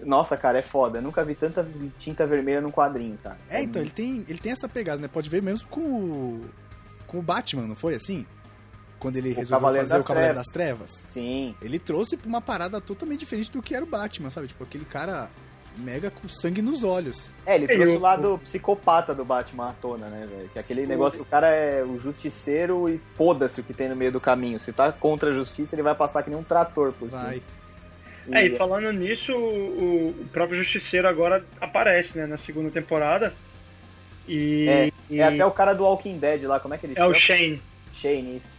Nossa, cara, é foda. Eu nunca vi tanta tinta vermelha num quadrinho, cara. É, então, ele tem, ele tem essa pegada, né? Pode ver mesmo com o. Com o Batman, não foi assim? Quando ele resolveu Cavaleiro fazer o Cavaleiro Trevas. das Trevas. Sim. Ele trouxe pra uma parada totalmente diferente do que era o Batman, sabe? Tipo, aquele cara mega com sangue nos olhos. É, ele É, trouxe o lado psicopata do Batman à tona, né, velho? Que aquele negócio, o cara é o justiceiro e foda-se o que tem no meio do caminho. Se tá contra a justiça, ele vai passar que nem um trator por cima. Vai. E- É, e falando nisso, o, o próprio Justiceiro agora aparece, né, na segunda temporada. E É, e é até o cara do Walking Dead lá, como é que ele é o chama? Shane. Shane, isso.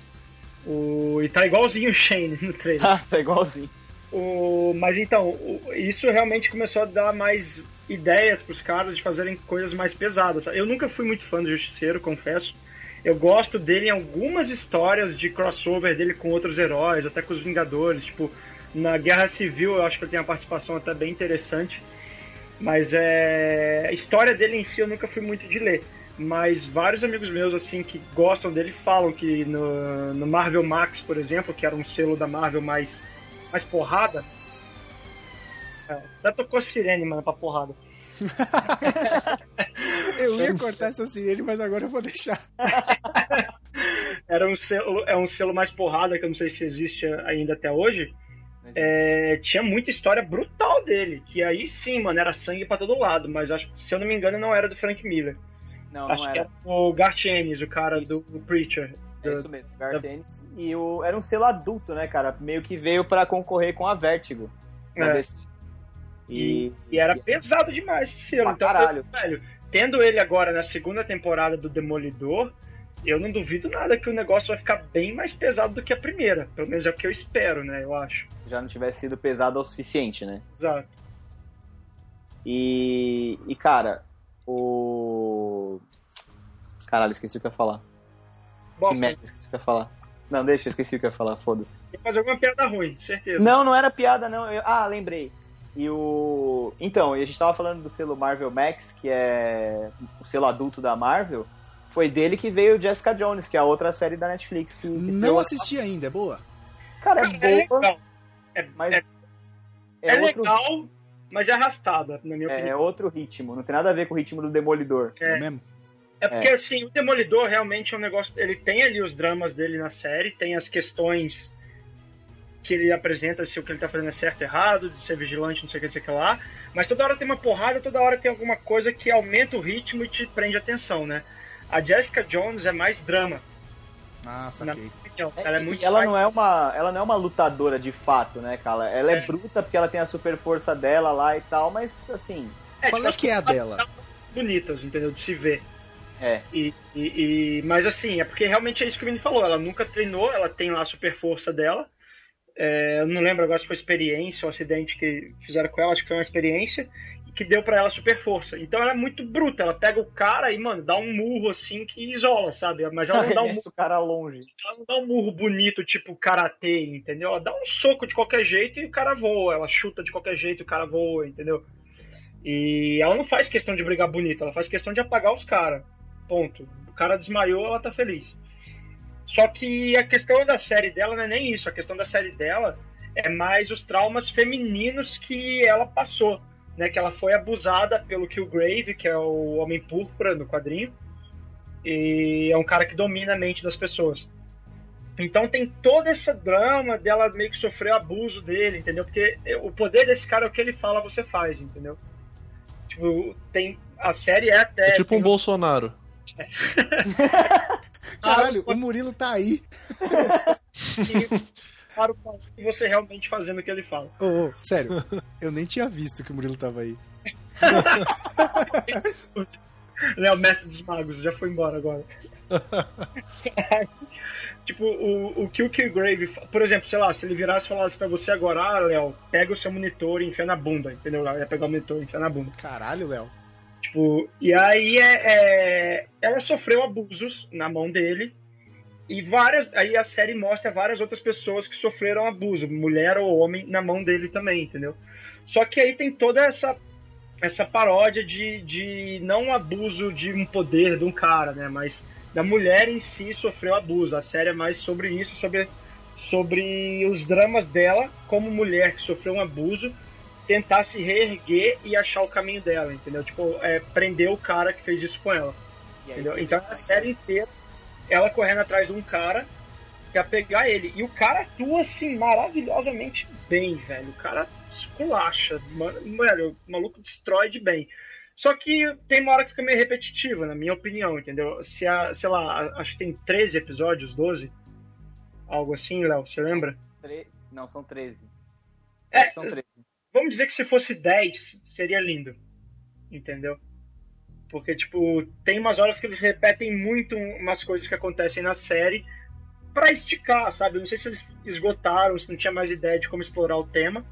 O, e tá igualzinho o Shane no trailer. Tá, tá igualzinho. O, mas então, o- isso realmente começou a dar mais ideias pros caras de fazerem coisas mais pesadas. Eu nunca fui muito fã do Justiceiro, confesso. Eu gosto dele em algumas histórias de crossover dele com outros heróis, até com os Vingadores. Tipo, na Guerra Civil eu acho que ele tem uma participação até bem interessante. Mas é, a história dele em si eu nunca fui muito de ler. Mas vários amigos meus assim que gostam dele falam que no, no Marvel Max, por exemplo, que era um selo da Marvel mais, mais porrada. É, até tocou sirene, mano, pra porrada. Eu ia cortar essa sirene, mas agora eu vou deixar. Era um selo, é um selo mais porrada, que eu não sei se existe ainda até hoje. É, tinha muita história brutal dele. Que aí sim, mano, era sangue pra todo lado. Mas acho, se eu não me engano, não era do Frank Miller. Não, acho não que era. era o Garth Ennis, o cara Isso. do, do Preacher. É isso mesmo, Garth Ennis. E o, era um selo adulto, né, cara? Meio que veio pra concorrer com a Vertigo. É. E, e era pesado demais esse selo. Pra Então, caralho. velho, tendo ele agora na segunda temporada do Demolidor, eu não duvido nada que o negócio vai ficar bem mais pesado do que a primeira. Pelo menos é o que eu espero, né? Eu acho. Já não tivesse sido pesado o suficiente, né? Exato. E, e cara, o. Caralho, esqueci o que eu ia falar. Que Bosta, merda, esqueci o que eu ia falar. Não, deixa, eu esqueci o que eu ia falar, foda-se. ia fazer alguma piada ruim, certeza. Não, não era piada, não. Eu- Ah, lembrei. E o. Então, e a gente tava falando do selo Marvel Max, que é o selo adulto da Marvel. Foi dele que veio Jessica Jones, que é a outra série da Netflix. Que, que Não assisti ainda, é boa? Cara, é É boa, legal. É, mas. é, É, outro, legal, mas é arrastada, na minha é opinião. outro ritmo. Não tem nada a ver com o ritmo do Demolidor. É. É mesmo? É porque, assim, o Demolidor realmente é um negócio. Ele tem ali os dramas dele na série, tem as questões que ele apresenta, se o que ele tá fazendo é certo ou errado, de ser vigilante, não sei o que, não sei o que lá. Mas toda hora tem uma porrada, toda hora tem alguma coisa que aumenta o ritmo e te prende atenção, né? A Jessica Jones é mais drama. Ah, Na saquei. minha opinião. É, ela é e muito ela não é uma ela não é uma lutadora de fato, né, cara? Ela é, É. bruta porque ela tem a super força dela lá e tal, mas assim, Qual tipo, é que é a as- dela? Bonitas, entendeu? De se ver. É. E, e- e- mas assim, é porque realmente é isso que o Vini falou. Ela nunca treinou, ela tem lá a super força dela. É, eu não lembro agora se foi experiência ou acidente que fizeram com ela, acho que foi uma experiência, que deu pra ela super força. Então ela é muito bruta, ela pega o cara e, mano, dá um murro assim que isola, sabe? Mas ela não dá um murro, o cara longe. ela não dá um murro bonito, tipo karatê, entendeu? Ela dá um soco de qualquer jeito e o cara voa, ela chuta de qualquer jeito e o cara voa, entendeu? E ela não faz questão de brigar bonito, ela faz questão de apagar os caras. Ponto. O cara desmaiou, ela tá feliz. Só que a questão da série dela não é nem isso. A questão da série dela é mais os traumas femininos que ela passou. Né? Que ela foi abusada pelo Killgrave, que é o Homem Púrpura no quadrinho. E é um cara que domina a mente das pessoas. Então tem todo esse drama dela meio que sofreu abuso dele, entendeu? Porque o poder desse cara é o que ele fala, você faz, entendeu? Tipo, tem. A série é até. É tipo um Bolsonaro. Caralho, o Murilo tá aí. para o você realmente fazendo o que ele fala. Ô, ô, sério, eu nem tinha visto que o Murilo tava aí. Léo, mestre dos magos, já foi embora agora. tipo, o, o que o Killgrave, por exemplo, sei lá, se ele virasse e falasse pra você agora, ah, Léo, pega o seu monitor e enfia na bunda, entendeu? Léo ia pegar o monitor e enfia na bunda. Caralho, Léo. Tipo, e aí é, é, ela sofreu abusos na mão dele. E várias. Aí a série mostra várias outras pessoas que sofreram abuso, mulher ou homem, na mão dele também, entendeu? Só que aí tem toda essa essa paródia de, de não abuso de um poder de um cara, né? Mas da mulher em si sofreu abuso. A série é mais sobre isso, sobre, sobre os dramas dela como mulher que sofreu um abuso, tentar se reerguer e achar o caminho dela, entendeu? Tipo, é, prender o cara que fez isso com ela. Entendeu? Então a série inteira ela correndo atrás de um cara quer pegar ele. E o cara atua assim maravilhosamente bem, velho. O cara esculacha. Mano, velho, o maluco destrói de bem. Só que tem uma hora que fica meio repetitiva, na minha opinião, entendeu? Se a, sei lá, acho que tem 13 episódios, 12. Algo assim, Léo, você lembra? Tre... Não, são 13. É, são 13. Vamos dizer que se fosse 10, seria lindo. Entendeu? Porque, tipo, tem umas horas que eles repetem muito umas coisas que acontecem na série para esticar, sabe? Não sei se eles esgotaram, se não tinha mais ideia de como explorar o tema.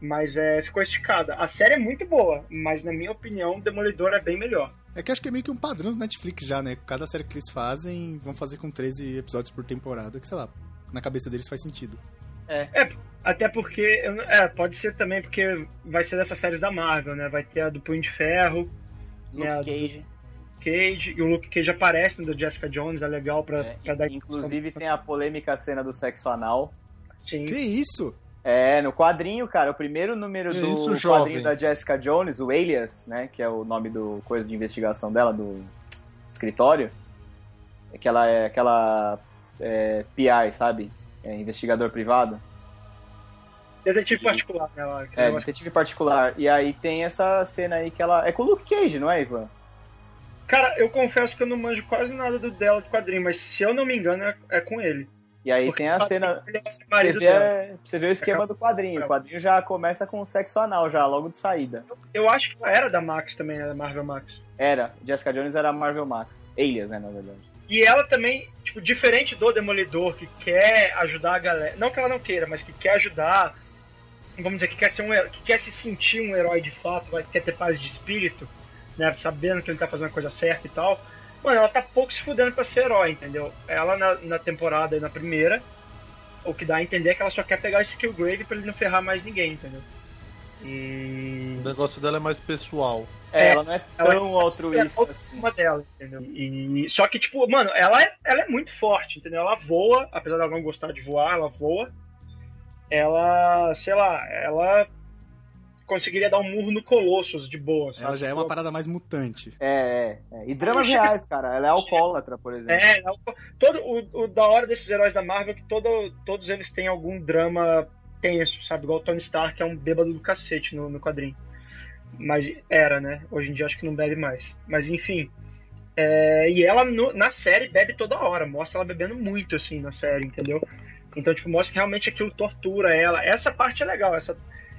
Mas é, ficou esticada. A série é muito boa, mas na minha opinião, Demolidor é bem melhor. É que acho que é meio que um padrão do Netflix já, né? Cada série que eles fazem, vão fazer com 13 episódios por temporada, que sei lá, na cabeça deles faz sentido. É. é até porque. É, pode ser também porque vai ser dessas séries da Marvel, né? Vai ter a do Punho de Ferro. Luke né, Cage. Cage, e o Luke Cage aparece no Jessica Jones, é legal pra, é, pra dar Inclusive tem a polêmica cena do sexo anal. Sim. Que isso? É, no quadrinho, cara, o primeiro número do Isso, quadrinho da Jessica Jones, o Alias, né, que é o nome do coisa de investigação dela, do escritório, é que ela é aquela é, PI, sabe? É, investigador privado. Detetive particular, né? Ela, é, detetive particular. E aí tem essa cena aí que ela. É com o Luke Cage, não é, Ivan? Cara, eu confesso que eu não manjo quase nada do dela do quadrinho, mas se eu não me engano, é, é com ele. E aí Porque tem a cena. Você vê, você vê o esquema do quadrinho. O quadrinho já começa com sexo anal, já, logo de saída. Eu acho que era da Max também, né? Da Marvel Max. Era. Jessica Jones era Marvel Max. Alias, né, na verdade. E ela também, tipo, diferente do Demolidor, que quer ajudar a galera. Não que ela não queira, mas que quer ajudar. Vamos dizer, que quer ser um que quer se sentir um herói de fato, vai, quer ter paz de espírito, né? Sabendo que ele tá fazendo a coisa certa e tal Mano, ela tá pouco se fudendo pra ser herói, entendeu? Ela na, na temporada, na primeira, o que dá a entender é que ela só quer pegar esse Killgrave pra ele não ferrar mais ninguém, entendeu? E... O negócio dela é mais pessoal. É, ela não é tão ela é altruísta assim. dela, entendeu? E, só que, tipo, mano, ela é, ela é muito forte, entendeu? Ela voa, apesar dela não gostar de voar, ela voa. Ela, sei lá, ela conseguiria dar um murro no Colossus de boa. Sabe? Ela já é uma parada mais mutante. É, é. é. E dramas reais, cara. Ela é alcoólatra, por exemplo. É, é todo, o, o, da hora desses heróis da Marvel é que todo, todos eles têm algum drama tenso, sabe? Igual o Tony Stark, que é um bêbado do cacete no, no quadrinho. Mas era, né? Hoje em dia acho que não bebe mais. Mas enfim. É, e ela no, na série bebe toda hora, mostra ela bebendo muito assim na série, entendeu? Então, tipo, mostra que realmente aquilo tortura ela. Essa parte é legal, essa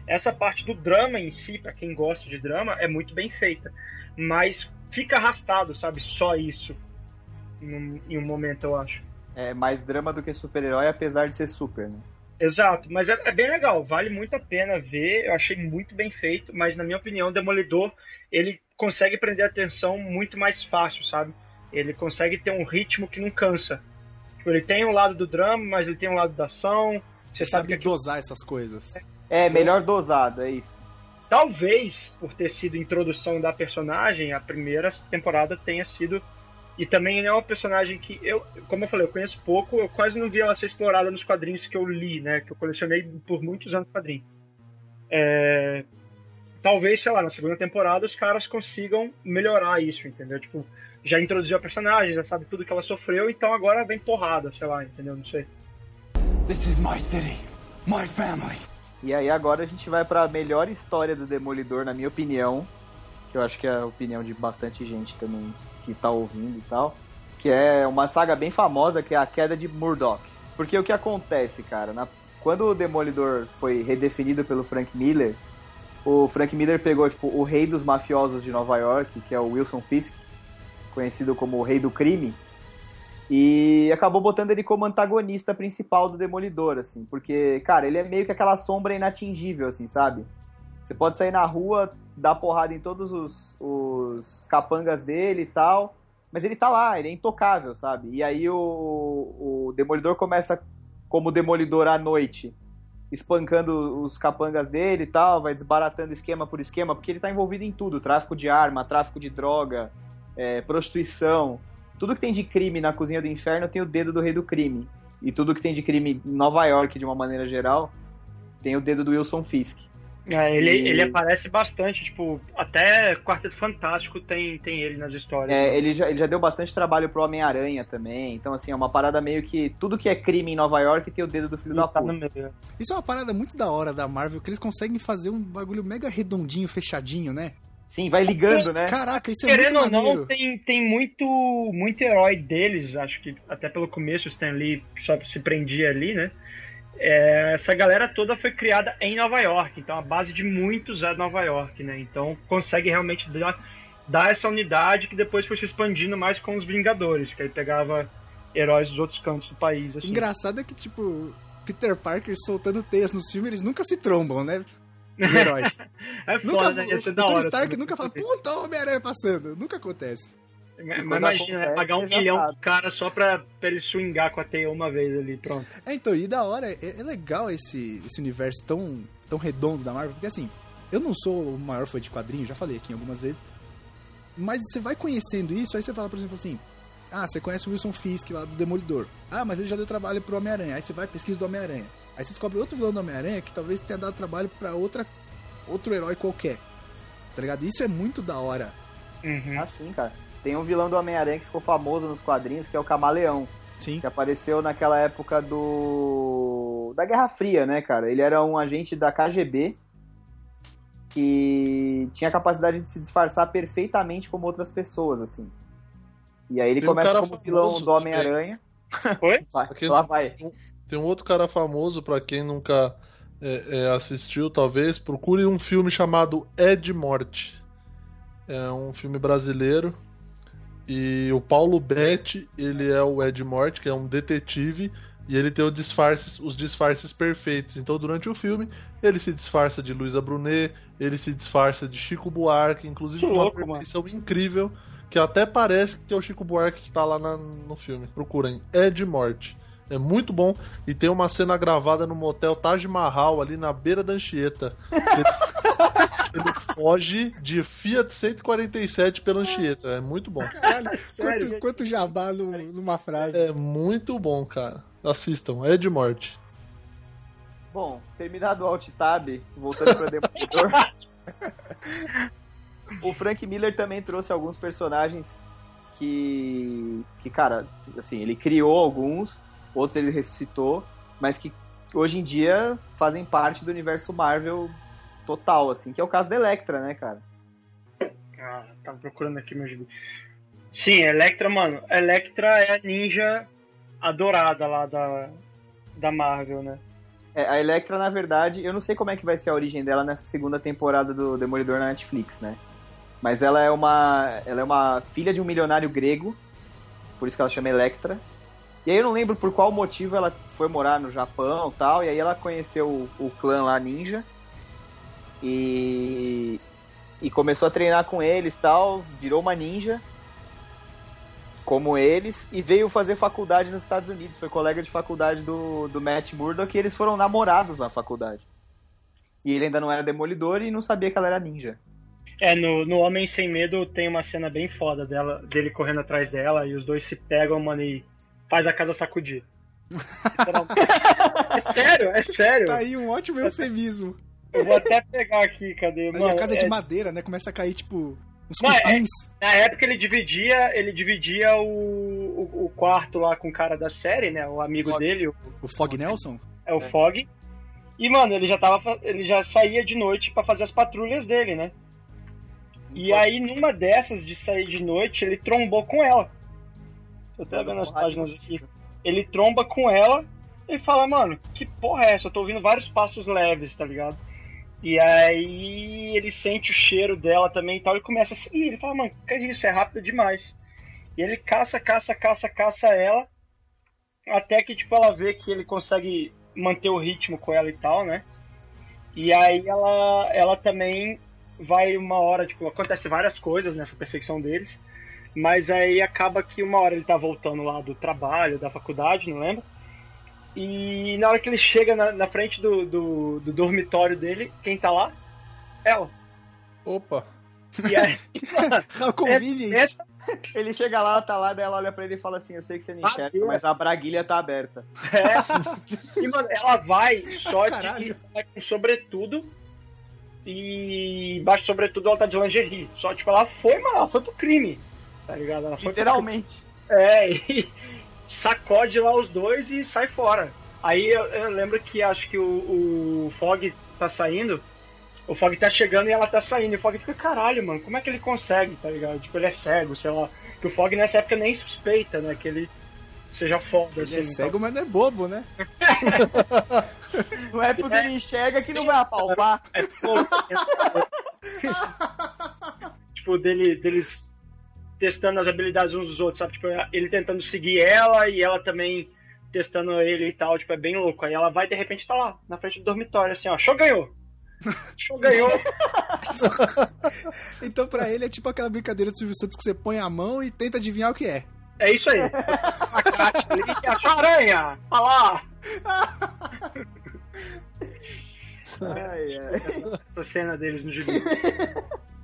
essa parte do drama em si, para quem gosta de drama, é muito bem feita. Mas fica arrastado, sabe? Só isso. Em, em um momento, eu acho. É mais drama do que super-herói, apesar de ser super, né? Exato, mas é, é, bem legal, vale muito a pena ver, eu achei muito bem feito, mas na minha opinião, Demolidor, ele consegue prender a atenção muito mais fácil, sabe? Ele consegue ter um ritmo que não cansa. Tipo, ele tem um lado do drama, mas ele tem um lado da ação. Você sabe, sabe dosar essas coisas. É, é, melhor dosado, é isso. Talvez, por ter sido introdução da personagem, a primeira temporada tenha sido. E também é uma personagem que eu, como eu falei, eu conheço pouco, eu quase não vi ela ser explorada nos quadrinhos que eu li, né? Que eu colecionei por muitos anos quadrinhos. É, talvez, sei lá, na segunda temporada os caras consigam melhorar isso, entendeu? Tipo, já introduziu a personagem, já sabe tudo que ela sofreu, então agora vem porrada, sei lá, entendeu? Não sei. This is my city, my family. E aí agora a gente vai para a melhor história do Demolidor, na minha opinião, que eu acho que é a opinião de bastante gente também que tá ouvindo e tal, que é uma saga bem famosa que é a queda de Murdoch. Porque o que acontece, cara, na... quando o Demolidor foi redefinido pelo Frank Miller, o Frank Miller pegou tipo o rei dos mafiosos de Nova York, que é o Wilson Fisk, conhecido como o Rei do Crime, e acabou botando ele como antagonista principal do Demolidor, assim, porque, cara, ele é meio que aquela sombra inatingível, assim, sabe? Você pode sair na rua, dar porrada em todos os, os capangas dele e tal, mas ele tá lá, ele é intocável, sabe? E aí o, o Demolidor começa como Demolidor à noite, espancando os capangas dele e tal, vai desbaratando esquema por esquema, porque ele tá envolvido em tudo, tráfico de arma, tráfico de droga, é, prostituição, tudo que tem de crime na cozinha do inferno tem o dedo do rei do crime. E tudo que tem de crime em Nova York, de uma maneira geral, tem o dedo do Wilson Fisk. É, ele, e... ele aparece bastante, tipo, até Quarteto Fantástico tem, tem ele nas histórias. É, ele já, ele já deu bastante trabalho pro Homem-Aranha também. Então, assim, é uma parada meio que. Tudo que é crime em Nova York tem o dedo do filho da tá puta. Isso é uma parada muito da hora da Marvel, que eles conseguem fazer um bagulho mega redondinho, fechadinho, né? Sim, vai ligando, né? Caraca, isso é Querendo muito ou não, tem, tem muito, muito herói deles, acho que até pelo começo o Stan Lee só se prendia ali, né? É, essa galera toda foi criada em Nova York, então a base de muitos é Nova York, né? Então consegue realmente dar, dar essa unidade que depois foi se expandindo mais com os Vingadores, que aí pegava heróis dos outros cantos do país. Assim. Engraçado é que, tipo, Peter Parker soltando teias nos filmes, eles nunca se trombam, né? os heróis. é foda, nunca, né? Ia ser da hora. O Stark nunca fala, puta, o Homem-Aranha passando. Nunca acontece. Mas imagina, acontece, pagar um milhão pro cara só pra, pra, ele swingar com a teia uma vez ali, pronto. É, então, e da hora, é, é, legal esse, esse universo tão, tão redondo da Marvel, porque assim, eu não sou o maior fã de quadrinhos, já falei aqui algumas vezes, mas você vai conhecendo isso, aí você fala, por exemplo, assim, ah, você conhece o Wilson Fisk lá do Demolidor. Ah, mas ele já deu trabalho pro Homem-Aranha. Aí você vai pesquisa do Homem-Aranha. Aí você descobre outro vilão do Homem-Aranha que talvez tenha dado trabalho para outra outro herói qualquer. Tá ligado? Isso é muito da hora. Uhum. Assim, cara. Tem um vilão do Homem-Aranha que ficou famoso nos quadrinhos, que é o Camaleão. Sim. Que apareceu naquela época do. da Guerra Fria, né, cara? Ele era um agente da KGB que tinha a capacidade de se disfarçar perfeitamente como outras pessoas, assim. E aí ele Tem começa um como vilão do Homem-Aranha. Oi? Vai, lá vai. Tem um outro cara famoso, para quem nunca é, é, assistiu, talvez, procure um filme chamado Ed Morte. É um filme brasileiro. E o Paulo Betti, ele é o Ed Morte, que é um detetive, e ele tem disfarces, os disfarces perfeitos. Então, durante o filme, ele se disfarça de Luisa Brunet, ele se disfarça de Chico Buarque, inclusive com uma perfeição incrível, que até parece que é o Chico Buarque que tá lá na, no filme. Procurem, Ed Morte. É muito bom. E tem uma cena gravada no motel Taj Mahal, ali na beira da Anchieta. Ele, ele foge de Fiat 147 pela Anchieta. É muito bom. Caralho, quanto, quanto jabá no, numa frase. É muito bom, cara. Assistam, é de morte. Bom, terminado o Alt Tab, voltando para Demolidor. o Frank Miller também trouxe alguns personagens que, que, cara, assim, ele criou alguns outros ele ressuscitou, mas que hoje em dia fazem parte do universo Marvel total, assim, que é o caso da Electra, né, cara? Ah, tava procurando aqui meu gibi. Sim, Electra, mano. Electra é a ninja adorada lá da, da Marvel, né? É, a Electra, na verdade, eu não sei como é que vai ser a origem dela nessa segunda temporada do Demolidor na Netflix, né? Mas ela é uma, ela é uma filha de um milionário grego, por isso que ela chama Electra. E aí eu não lembro por qual motivo ela foi morar no Japão tal, e aí ela conheceu o, o clã lá ninja e, e começou a treinar com eles tal, virou uma ninja como eles e veio fazer faculdade nos Estados Unidos. Foi colega de faculdade do, do Matt Murdock e eles foram namorados na faculdade. E ele ainda não era demolidor e não sabia que ela era ninja. É, no, no Homem Sem Medo tem uma cena bem foda dela, dele correndo atrás dela e os dois se pegam, mano, e faz a casa sacudir. é sério, é sério. Tá aí um ótimo eufemismo. Eu vou até pegar aqui, cadê? Mano, a casa é de madeira, né? Começa a cair, tipo, uns Não, é, Na época ele dividia, ele dividia o, o, o, quarto lá com o cara da série, né? O amigo Fog. dele. O, o Fog Nelson? É o é. Fog. E, mano, ele já tava. Ele já saía de noite para fazer as patrulhas dele, né? E aí, numa dessas de sair de noite, ele trombou com ela. Eu tô vendo as páginas aqui. Ele tromba com ela e fala, mano, que porra é essa? Eu tô ouvindo vários passos leves, tá ligado? E aí ele sente o cheiro dela também e tal, e começa a seguir. Ele fala, mano, que é isso? É rápido demais. E ele caça, caça, caça, caça ela. Até que, tipo, ela vê que ele consegue manter o ritmo com ela e tal, né? E aí ela, ela também vai uma hora, tipo, acontece várias coisas nessa perseguição deles. Mas aí acaba que uma hora ele tá voltando lá do trabalho, da faculdade, não lembro. E na hora que ele chega na, na frente do, do, do, dormitório dele, quem tá lá? Ela. Opa! E aí, é, é, Ele chega lá, tá lá, daí ela olha pra ele e fala assim: Eu sei que você não Ah, enxerga, Deus. mas a braguilha tá aberta. É. E, mano, ela vai só de Caralho. vai com sobretudo. E embaixo do sobretudo ela tá de lingerie. Só, tipo, ela foi, mano, ela foi pro crime. Tá ligado? Ela Literalmente. É, e sacode lá os dois e sai fora. Aí eu, eu lembro que acho que o, o Fog tá saindo. O Fog tá chegando e ela tá saindo. E o Fog fica, caralho, mano, como é que ele consegue, tá ligado? Tipo, ele é cego, sei lá. Que o Fog nessa época nem suspeita, né? Que ele seja foda, assim. Ele é então. cego, mas não é bobo, né? Não é porque ele enxerga que não vai apalpar. É pouco. tipo, dele, deles testando as habilidades uns dos outros, sabe? Tipo, ele tentando seguir ela e ela também testando ele e tal, tipo, é bem louco. Aí ela vai de repente tá lá, na frente do dormitório, assim, ó, show ganhou! Show ganhou! Então pra ele é tipo aquela brincadeira do Silvio Santos que você põe a mão e tenta adivinhar o que é. É isso aí. A Kátia ali, achou a aranha! Olha lá! Ai, ai. Essa cena deles no gibi.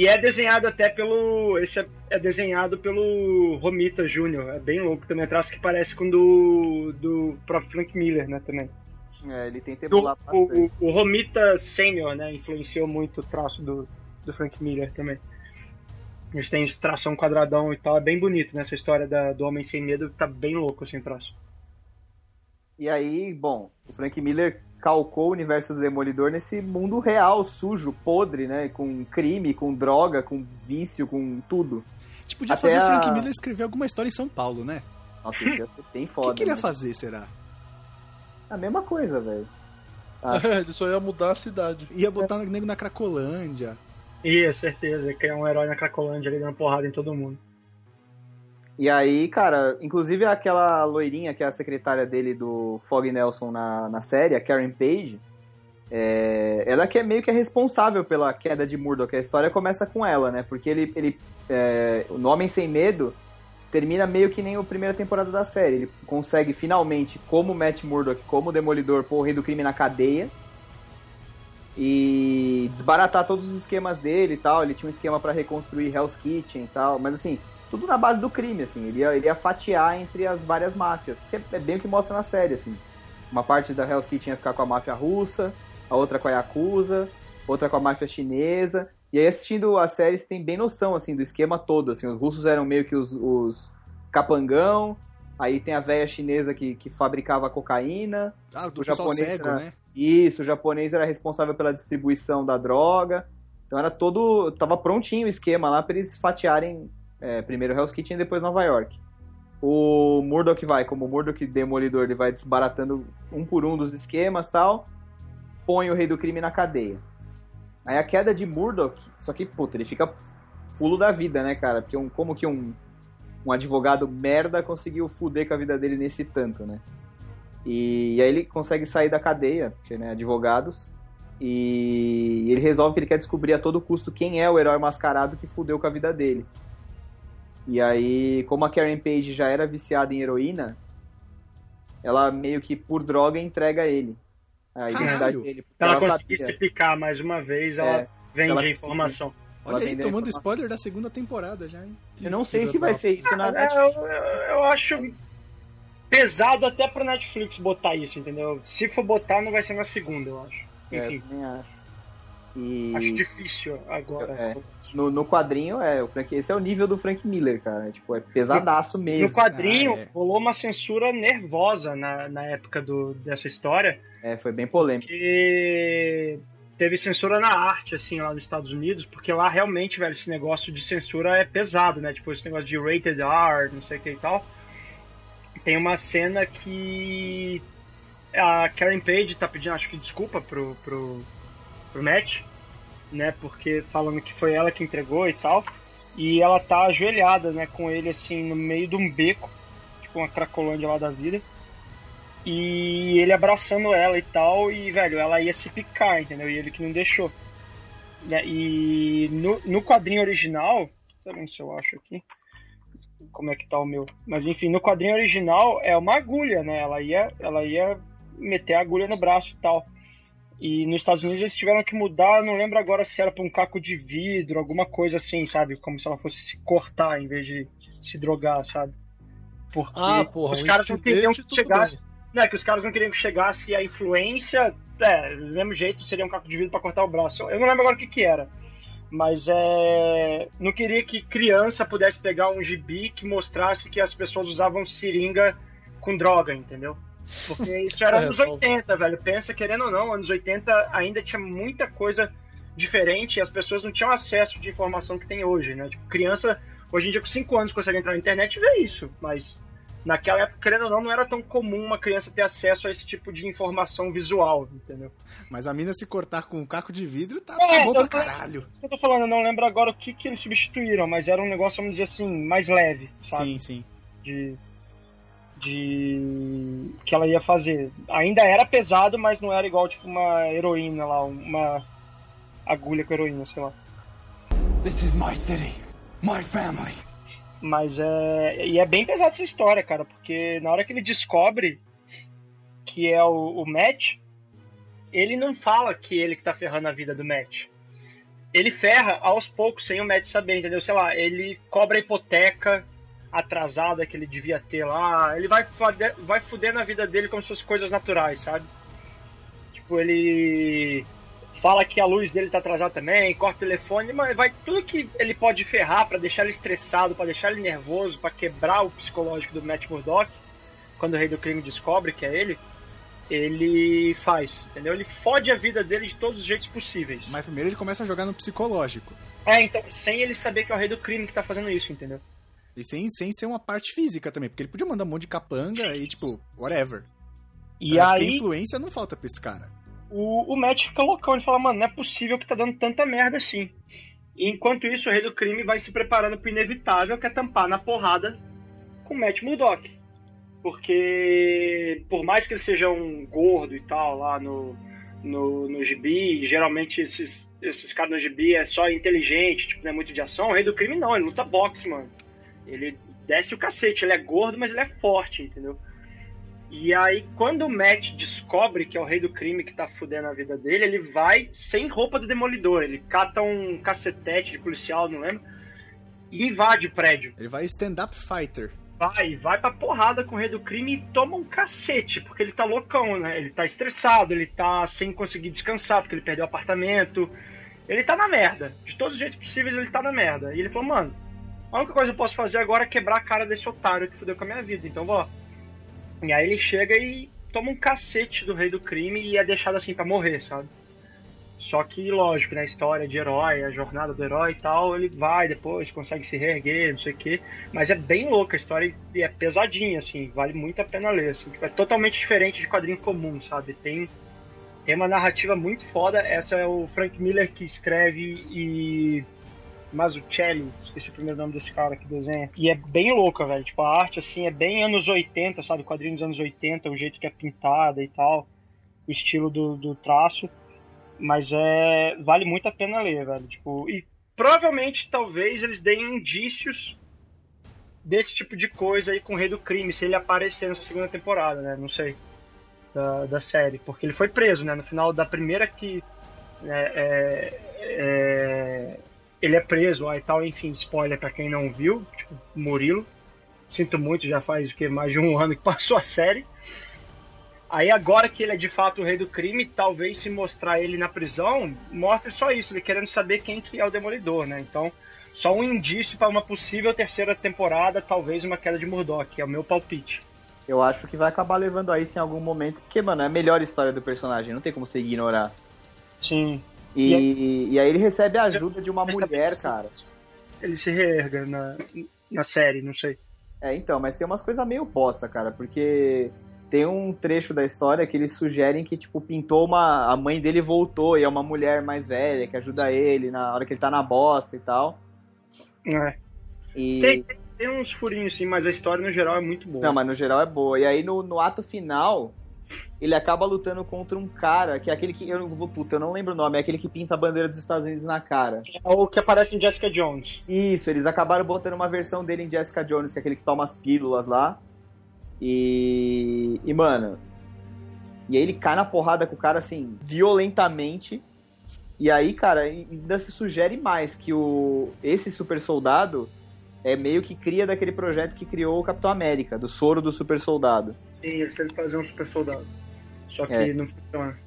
E é desenhado até pelo. Esse é, é desenhado pelo Romita Jr. É bem louco também. É traço que parece com o do, do próprio Frank Miller, né? Também. É, ele tem tempo lá o, o Romita Senior, né? Influenciou muito o traço do, do Frank Miller também. Eles têm esse tração quadradão e tal. É bem bonito, né? Essa história da, do Homem Sem Medo tá bem louco assim o traço. E aí, bom, o Frank Miller calcou o universo do Demolidor nesse mundo real, sujo, podre, né? Com crime, com droga, com vício, com tudo. A gente podia Até fazer o a- Frank Miller escrever alguma história em São Paulo, né? Nossa, isso ia ser bem O que, foda. que ele ia né? fazer, será? A mesma coisa, velho. ele só ia mudar a cidade. Ia botar o nego na Cracolândia. Ia, certeza. Criar um herói na Cracolândia ali dando porrada em todo mundo. E aí, cara, inclusive aquela loirinha que é a secretária dele do Fog Nelson na, na série, a Karen Page, é, ela que é meio que é responsável pela queda de Murdoch. A história começa com ela, né? Porque ele, ele é, o Homem Sem Medo termina meio que nem a primeira temporada da série. Ele consegue finalmente, como Matt Murdock, como Demolidor, pôr o rei do crime na cadeia e desbaratar todos os esquemas dele e tal. Ele tinha um esquema pra reconstruir Hell's Kitchen e tal, mas assim, tudo na base do crime, assim. Ele ia, ele ia fatiar entre as várias máfias, que é, é bem o que mostra na série, assim. Uma parte da Hell's Kitchen ia ficar com a máfia russa, a outra com a Yakuza, outra com a máfia chinesa. E aí, assistindo a série, você tem bem noção, assim, do esquema todo, assim. Os russos eram meio que os, os capangão, aí tem a velha chinesa que, que fabricava cocaína, Ah, do O japonês, cego, né? né? isso, o japonês era responsável pela distribuição da droga. Então era todo. Tava prontinho o esquema lá pra eles fatiarem é, primeiro Hell's Kitchen e depois Nova York. O Murdoch vai, como o Murdoch Demolidor, ele vai desbaratando um por um dos esquemas tal. Põe o Rei do Crime na cadeia. Aí a queda de Murdoch, só que, puta, ele fica fulo da vida, né, cara? Porque um, como que um, um advogado merda conseguiu fuder com a vida dele nesse tanto, né? E, e aí ele consegue sair da cadeia, porque, né, advogados, e ele resolve que ele quer descobrir a todo custo quem é o herói mascarado que fudeu com a vida dele. E aí, como a Karen Page já era viciada em heroína, ela meio que por droga entrega ele. A identidade dele. ela, ela conseguir sabia. se picar mais uma vez, ela É, vende ela a informação. Olha Ela aí, tomando informação. spoiler da segunda temporada já, hein? Eu não sei se vai ser isso na É, Netflix. eu, eu- eu acho pesado até pra Netflix botar isso, entendeu? Se for botar, não vai ser na segunda, eu acho. É, Enfim, eu também acho. E acho difícil agora. É. no, no quadrinho, é, o Frank, esse é o nível do Frank Miller, cara. É, tipo, é pesadaço mesmo. No quadrinho, Ah, é. rolou uma censura nervosa na, na época do, dessa história, É, foi bem polêmico. que teve censura na arte, assim, lá nos Estados Unidos, porque lá realmente, velho, esse negócio de censura é pesado, né? Tipo, esse negócio de rated R, não sei o que e tal. Tem uma cena que a Karen Page tá pedindo, acho que desculpa pro, pro, pro Matt, né? Porque falando que foi ela que entregou e tal. E ela tá ajoelhada, né, com ele assim no meio de um beco, tipo uma cracolândia lá da vida. E ele abraçando ela e tal, e velho, ela ia se picar, entendeu? E ele que não deixou. E no, no quadrinho original, sabe se eu acho aqui como é que tá o meu. Mas enfim, no quadrinho original é uma agulha, né? Ela ia, ela ia meter a agulha no braço e tal. E nos Estados Unidos eles tiveram que mudar, não lembro agora se era pra um caco de vidro, alguma coisa assim, sabe? Como se ela fosse se cortar em vez de se drogar, sabe? Porque ah, porra, os caras não queriam que chegasse. Não, é que os caras não queriam que chegasse a influência. É, do mesmo jeito seria um caco de vidro para cortar o braço. Eu não lembro agora o que, que era. Mas é. Não queria que criança pudesse pegar um gibi que mostrasse que as pessoas usavam seringa com droga, entendeu? Porque isso era é, anos 80, velho. Pensa, querendo ou não, anos 80 ainda tinha muita coisa diferente e as pessoas não tinham acesso de informação que tem hoje, né? Tipo, criança, hoje em dia com 5 anos consegue entrar na internet e ver isso, mas naquela época, querendo ou não, não era tão comum uma criança ter acesso a esse tipo de informação visual, entendeu? Mas a mina se cortar com um caco de vidro tá, é, bom pra caralho. Isso que eu tô falando, eu não lembro agora o que, que eles substituíram, mas era um negócio, vamos dizer assim, mais leve, sabe? Sim, sim. De de que ela ia fazer. Ainda era pesado, mas não era igual tipo uma heroína lá, uma agulha com heroína, sei lá. This is my city, my family. Mas é e é bem pesado essa história, cara, porque na hora que ele descobre que é o, o Matt, ele não fala que ele que tá ferrando a vida do Matt. Ele ferra aos poucos sem o Matt saber, entendeu? Sei lá, ele cobra a hipoteca atrasada que ele devia ter lá. Ele vai fuder, vai fuder na vida dele como se fossem coisas naturais, sabe? Tipo, ele fala que a luz dele tá atrasada também, corta o telefone, mas vai tudo que ele pode ferrar para deixar ele estressado, para deixar ele nervoso, para quebrar o psicológico do Matt Murdock, quando o rei do crime descobre que é ele, ele faz, entendeu? Ele fode a vida dele de todos os jeitos possíveis. Mas primeiro ele começa a jogar no psicológico. É, então, sem ele saber que é o rei do crime que tá fazendo isso, entendeu? E sem, sem ser uma parte física também, porque ele podia mandar um monte de capanga e, tipo, whatever. E tá? aí. influência não falta pra esse cara. O, o Matt fica loucão, ele fala, mano, não é possível que tá dando tanta merda assim. E enquanto isso, o rei do crime vai se preparando pro inevitável, que é tampar na porrada com o Matt Murdock. Porque, por mais que ele seja um gordo e tal, lá no, no, no gibi, geralmente esses, esses caras no gibi é só inteligente, tipo, não é muito de ação, o rei do crime não, ele luta boxe, mano. Ele desce o cacete, ele é gordo, mas ele é forte, entendeu? E aí, quando o Matt descobre que é o rei do crime que tá fudendo a vida dele, ele vai sem roupa do demolidor. Ele cata um cacetete de policial, não lembro, e invade o prédio. Ele vai stand-up fighter. Vai, vai pra porrada com o rei do crime e toma um cacete, porque ele tá loucão, né? Ele tá estressado, ele tá sem conseguir descansar, porque ele perdeu o apartamento. Ele tá na merda. De todos os jeitos possíveis, ele tá na merda. E ele falou, mano, a única coisa que eu posso fazer agora é quebrar a cara desse otário que fudeu com a minha vida. Então vou. E aí ele chega e toma um cacete do rei do crime e é deixado assim para morrer, sabe? Só que, lógico, na né, história de herói, a jornada do herói e tal, ele vai depois, consegue se reerguer, não sei o quê. Mas é bem louca a história e é pesadinha, assim, vale muito a pena ler, assim. Tipo, é totalmente diferente de quadrinho comum, sabe? Tem, tem uma narrativa muito foda. Essa é o Frank Miller que escreve e Mazzucchelli, esqueci o primeiro nome desse cara que desenha. E é bem louca, velho. Tipo, a arte, assim, é bem anos 80, sabe? Quadrinhos dos anos 80, o jeito que é pintada e tal. O estilo do, do traço. Mas é. Vale muito a pena ler, velho. Tipo, e provavelmente, talvez, eles deem indícios desse tipo de coisa aí com o Rei do Crime, se ele aparecer nessa segunda temporada, né? Não sei. Da, da série. Porque ele foi preso, né? No final da primeira que. É, é, é ele é preso lá e tal, enfim, spoiler para quem não viu, tipo, Murilo. Sinto muito, já faz o que mais de um ano que passou a série. Aí agora que ele é de fato o rei do crime, talvez se mostrar ele na prisão, mostre só isso, ele querendo saber quem que é o Demolidor, né? Então, só um indício para uma possível terceira temporada, talvez uma queda de Murdoch, é o meu palpite. Eu acho que vai acabar levando a isso em algum momento, porque, mano, é a melhor história do personagem, não tem como você ignorar. Sim. E, e, e aí ele recebe a ajuda de uma mulher, cara. Ele se reerga na, na série, não sei. É, então, mas tem umas coisas meio bosta, cara, porque tem um trecho da história que eles sugerem que, tipo, pintou uma. A mãe dele voltou e é uma mulher mais velha que ajuda ele na hora que ele tá na bosta e tal. É. E... Tem, tem, tem uns furinhos sim, mas a história no geral é muito boa. Não, mas no geral é boa. E aí no, no ato final, ele acaba lutando contra um cara, que é aquele que. Eu, não- puta, eu não lembro o nome, é aquele que pinta a bandeira dos Estados Unidos na cara. É o que aparece em Jessica Jones. Isso, eles acabaram botando uma versão dele em Jessica Jones, que é aquele que toma as pílulas lá. E. E, mano. E aí ele cai na porrada com o cara assim, violentamente. E aí, cara, ainda se sugere mais que o esse super soldado é meio que cria daquele projeto que criou o Capitão América, do soro do super soldado. Sim, eles tentam fazer um super soldado. Só que É. não funciona.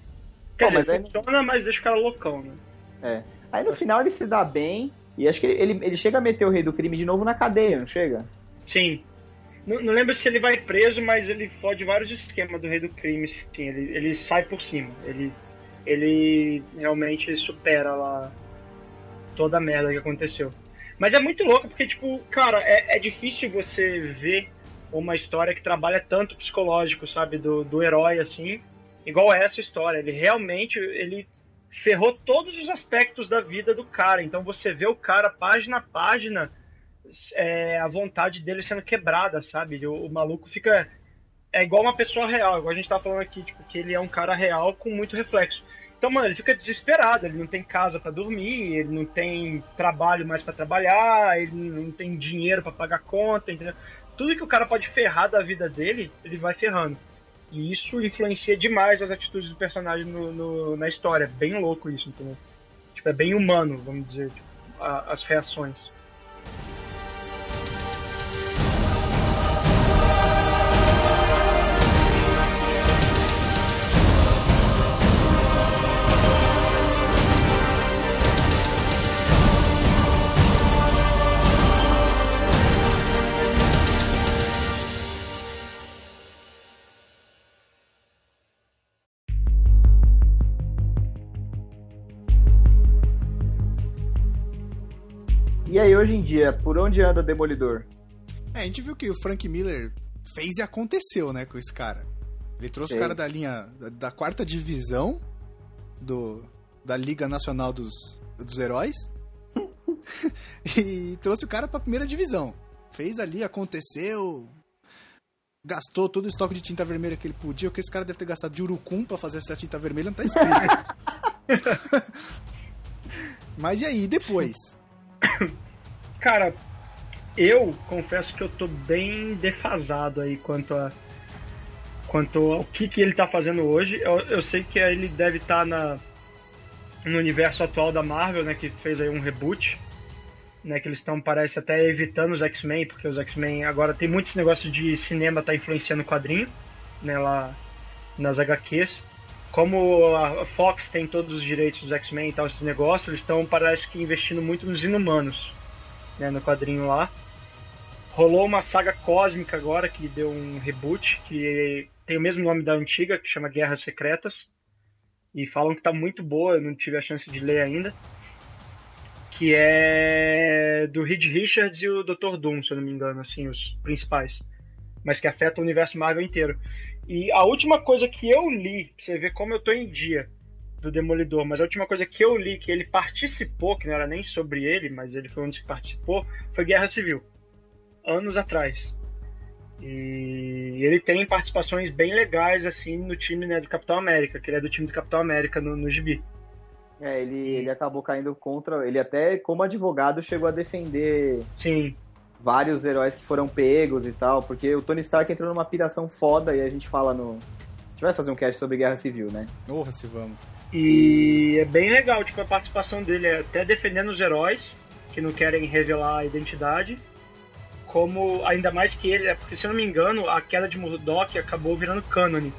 Quer Pô, dizer, mas aí- funciona, mas deixa o cara loucão, né? Aí no final ele se dá bem. E acho que ele, ele chega a meter o rei do crime de novo na cadeia, não chega? Sim. Não, não lembro se ele vai preso, mas ele fode vários esquemas do Rei do Crime, sim. Ele, ele sai por cima. Ele, ele realmente supera lá toda a merda que aconteceu. Mas é muito louco, porque, tipo, cara, é, é difícil você ver uma história que trabalha tanto psicológico, sabe, do, do herói, assim, igual essa história. Ele realmente, ele ferrou todos os aspectos da vida do cara. Então você vê o cara, página a página, é, a vontade dele sendo quebrada, sabe? O, o maluco fica. É igual uma pessoa real, igual a gente tava falando aqui, tipo, que ele é um cara real com muito reflexo. Então, mano, ele fica desesperado, ele não tem casa pra dormir, ele não tem trabalho mais pra trabalhar, ele não tem dinheiro pra pagar conta, entendeu? Tudo que o cara pode ferrar da vida dele, ele vai ferrando. E isso influencia demais as atitudes do personagem no, no- na história. Bem louco isso, entendeu? Tipo, é bem humano, vamos dizer, tipo, a- as reações. E aí, hoje em dia, por onde anda o Demolidor? É, a gente viu que o Frank Miller fez e aconteceu, né, com esse cara. Ele trouxe Sim. o cara da linha da, da quarta divisão do da Liga Nacional dos, dos Heróis e trouxe o cara pra primeira divisão. Fez ali, aconteceu, gastou todo o estoque de tinta vermelha que ele podia, o que esse cara deve ter gastado de urucum pra fazer essa tinta vermelha, não tá escrito. Mas e aí, depois? Cara, eu confesso que eu tô bem defasado aí quanto a quanto ao que, que ele tá fazendo hoje. Eu, eu sei que ele deve estar na no universo atual da Marvel, né, que fez aí um reboot, né, que eles estão parece até evitando os X-Men, porque os X-Men agora tem muitos negócios de cinema tá influenciando o quadrinho, né, lá nas HQs. Como a Fox tem todos os direitos dos X-Men e tal, esses negócios, eles estão, parece que, investindo muito nos Inumanos, né, no quadrinho lá. Rolou uma saga cósmica agora, que deu um reboot, que tem o mesmo nome da antiga, que chama Guerras Secretas. E falam que tá muito boa, eu não tive a chance de ler ainda. Que é do Reed Richards e o Dr. Doom, se eu não me engano, assim, os principais. Mas que afeta o universo Marvel inteiro. E a última coisa que eu li, pra você ver como eu tô em dia do Demolidor, mas a última coisa que eu li que ele participou, que não era nem sobre ele, mas ele foi um dos que participou, foi Guerra Civil. Anos atrás. E ele tem participações bem legais, assim, no time né, do Capitão América, que ele é do time do Capitão América no, no gibi. É, ele, ele acabou caindo contra. Ele até, como advogado, chegou a defender Sim, vários heróis que foram pegos e tal, porque o Tony Stark entrou numa piração foda e a gente fala no. A gente vai fazer um cast sobre Guerra Civil, né? Porra, se vamos. E é bem legal, tipo, a participação dele é até defendendo os heróis que não querem revelar a identidade. Como, ainda mais que ele, é porque se eu não me engano, a queda de Murdoch acabou virando cânone.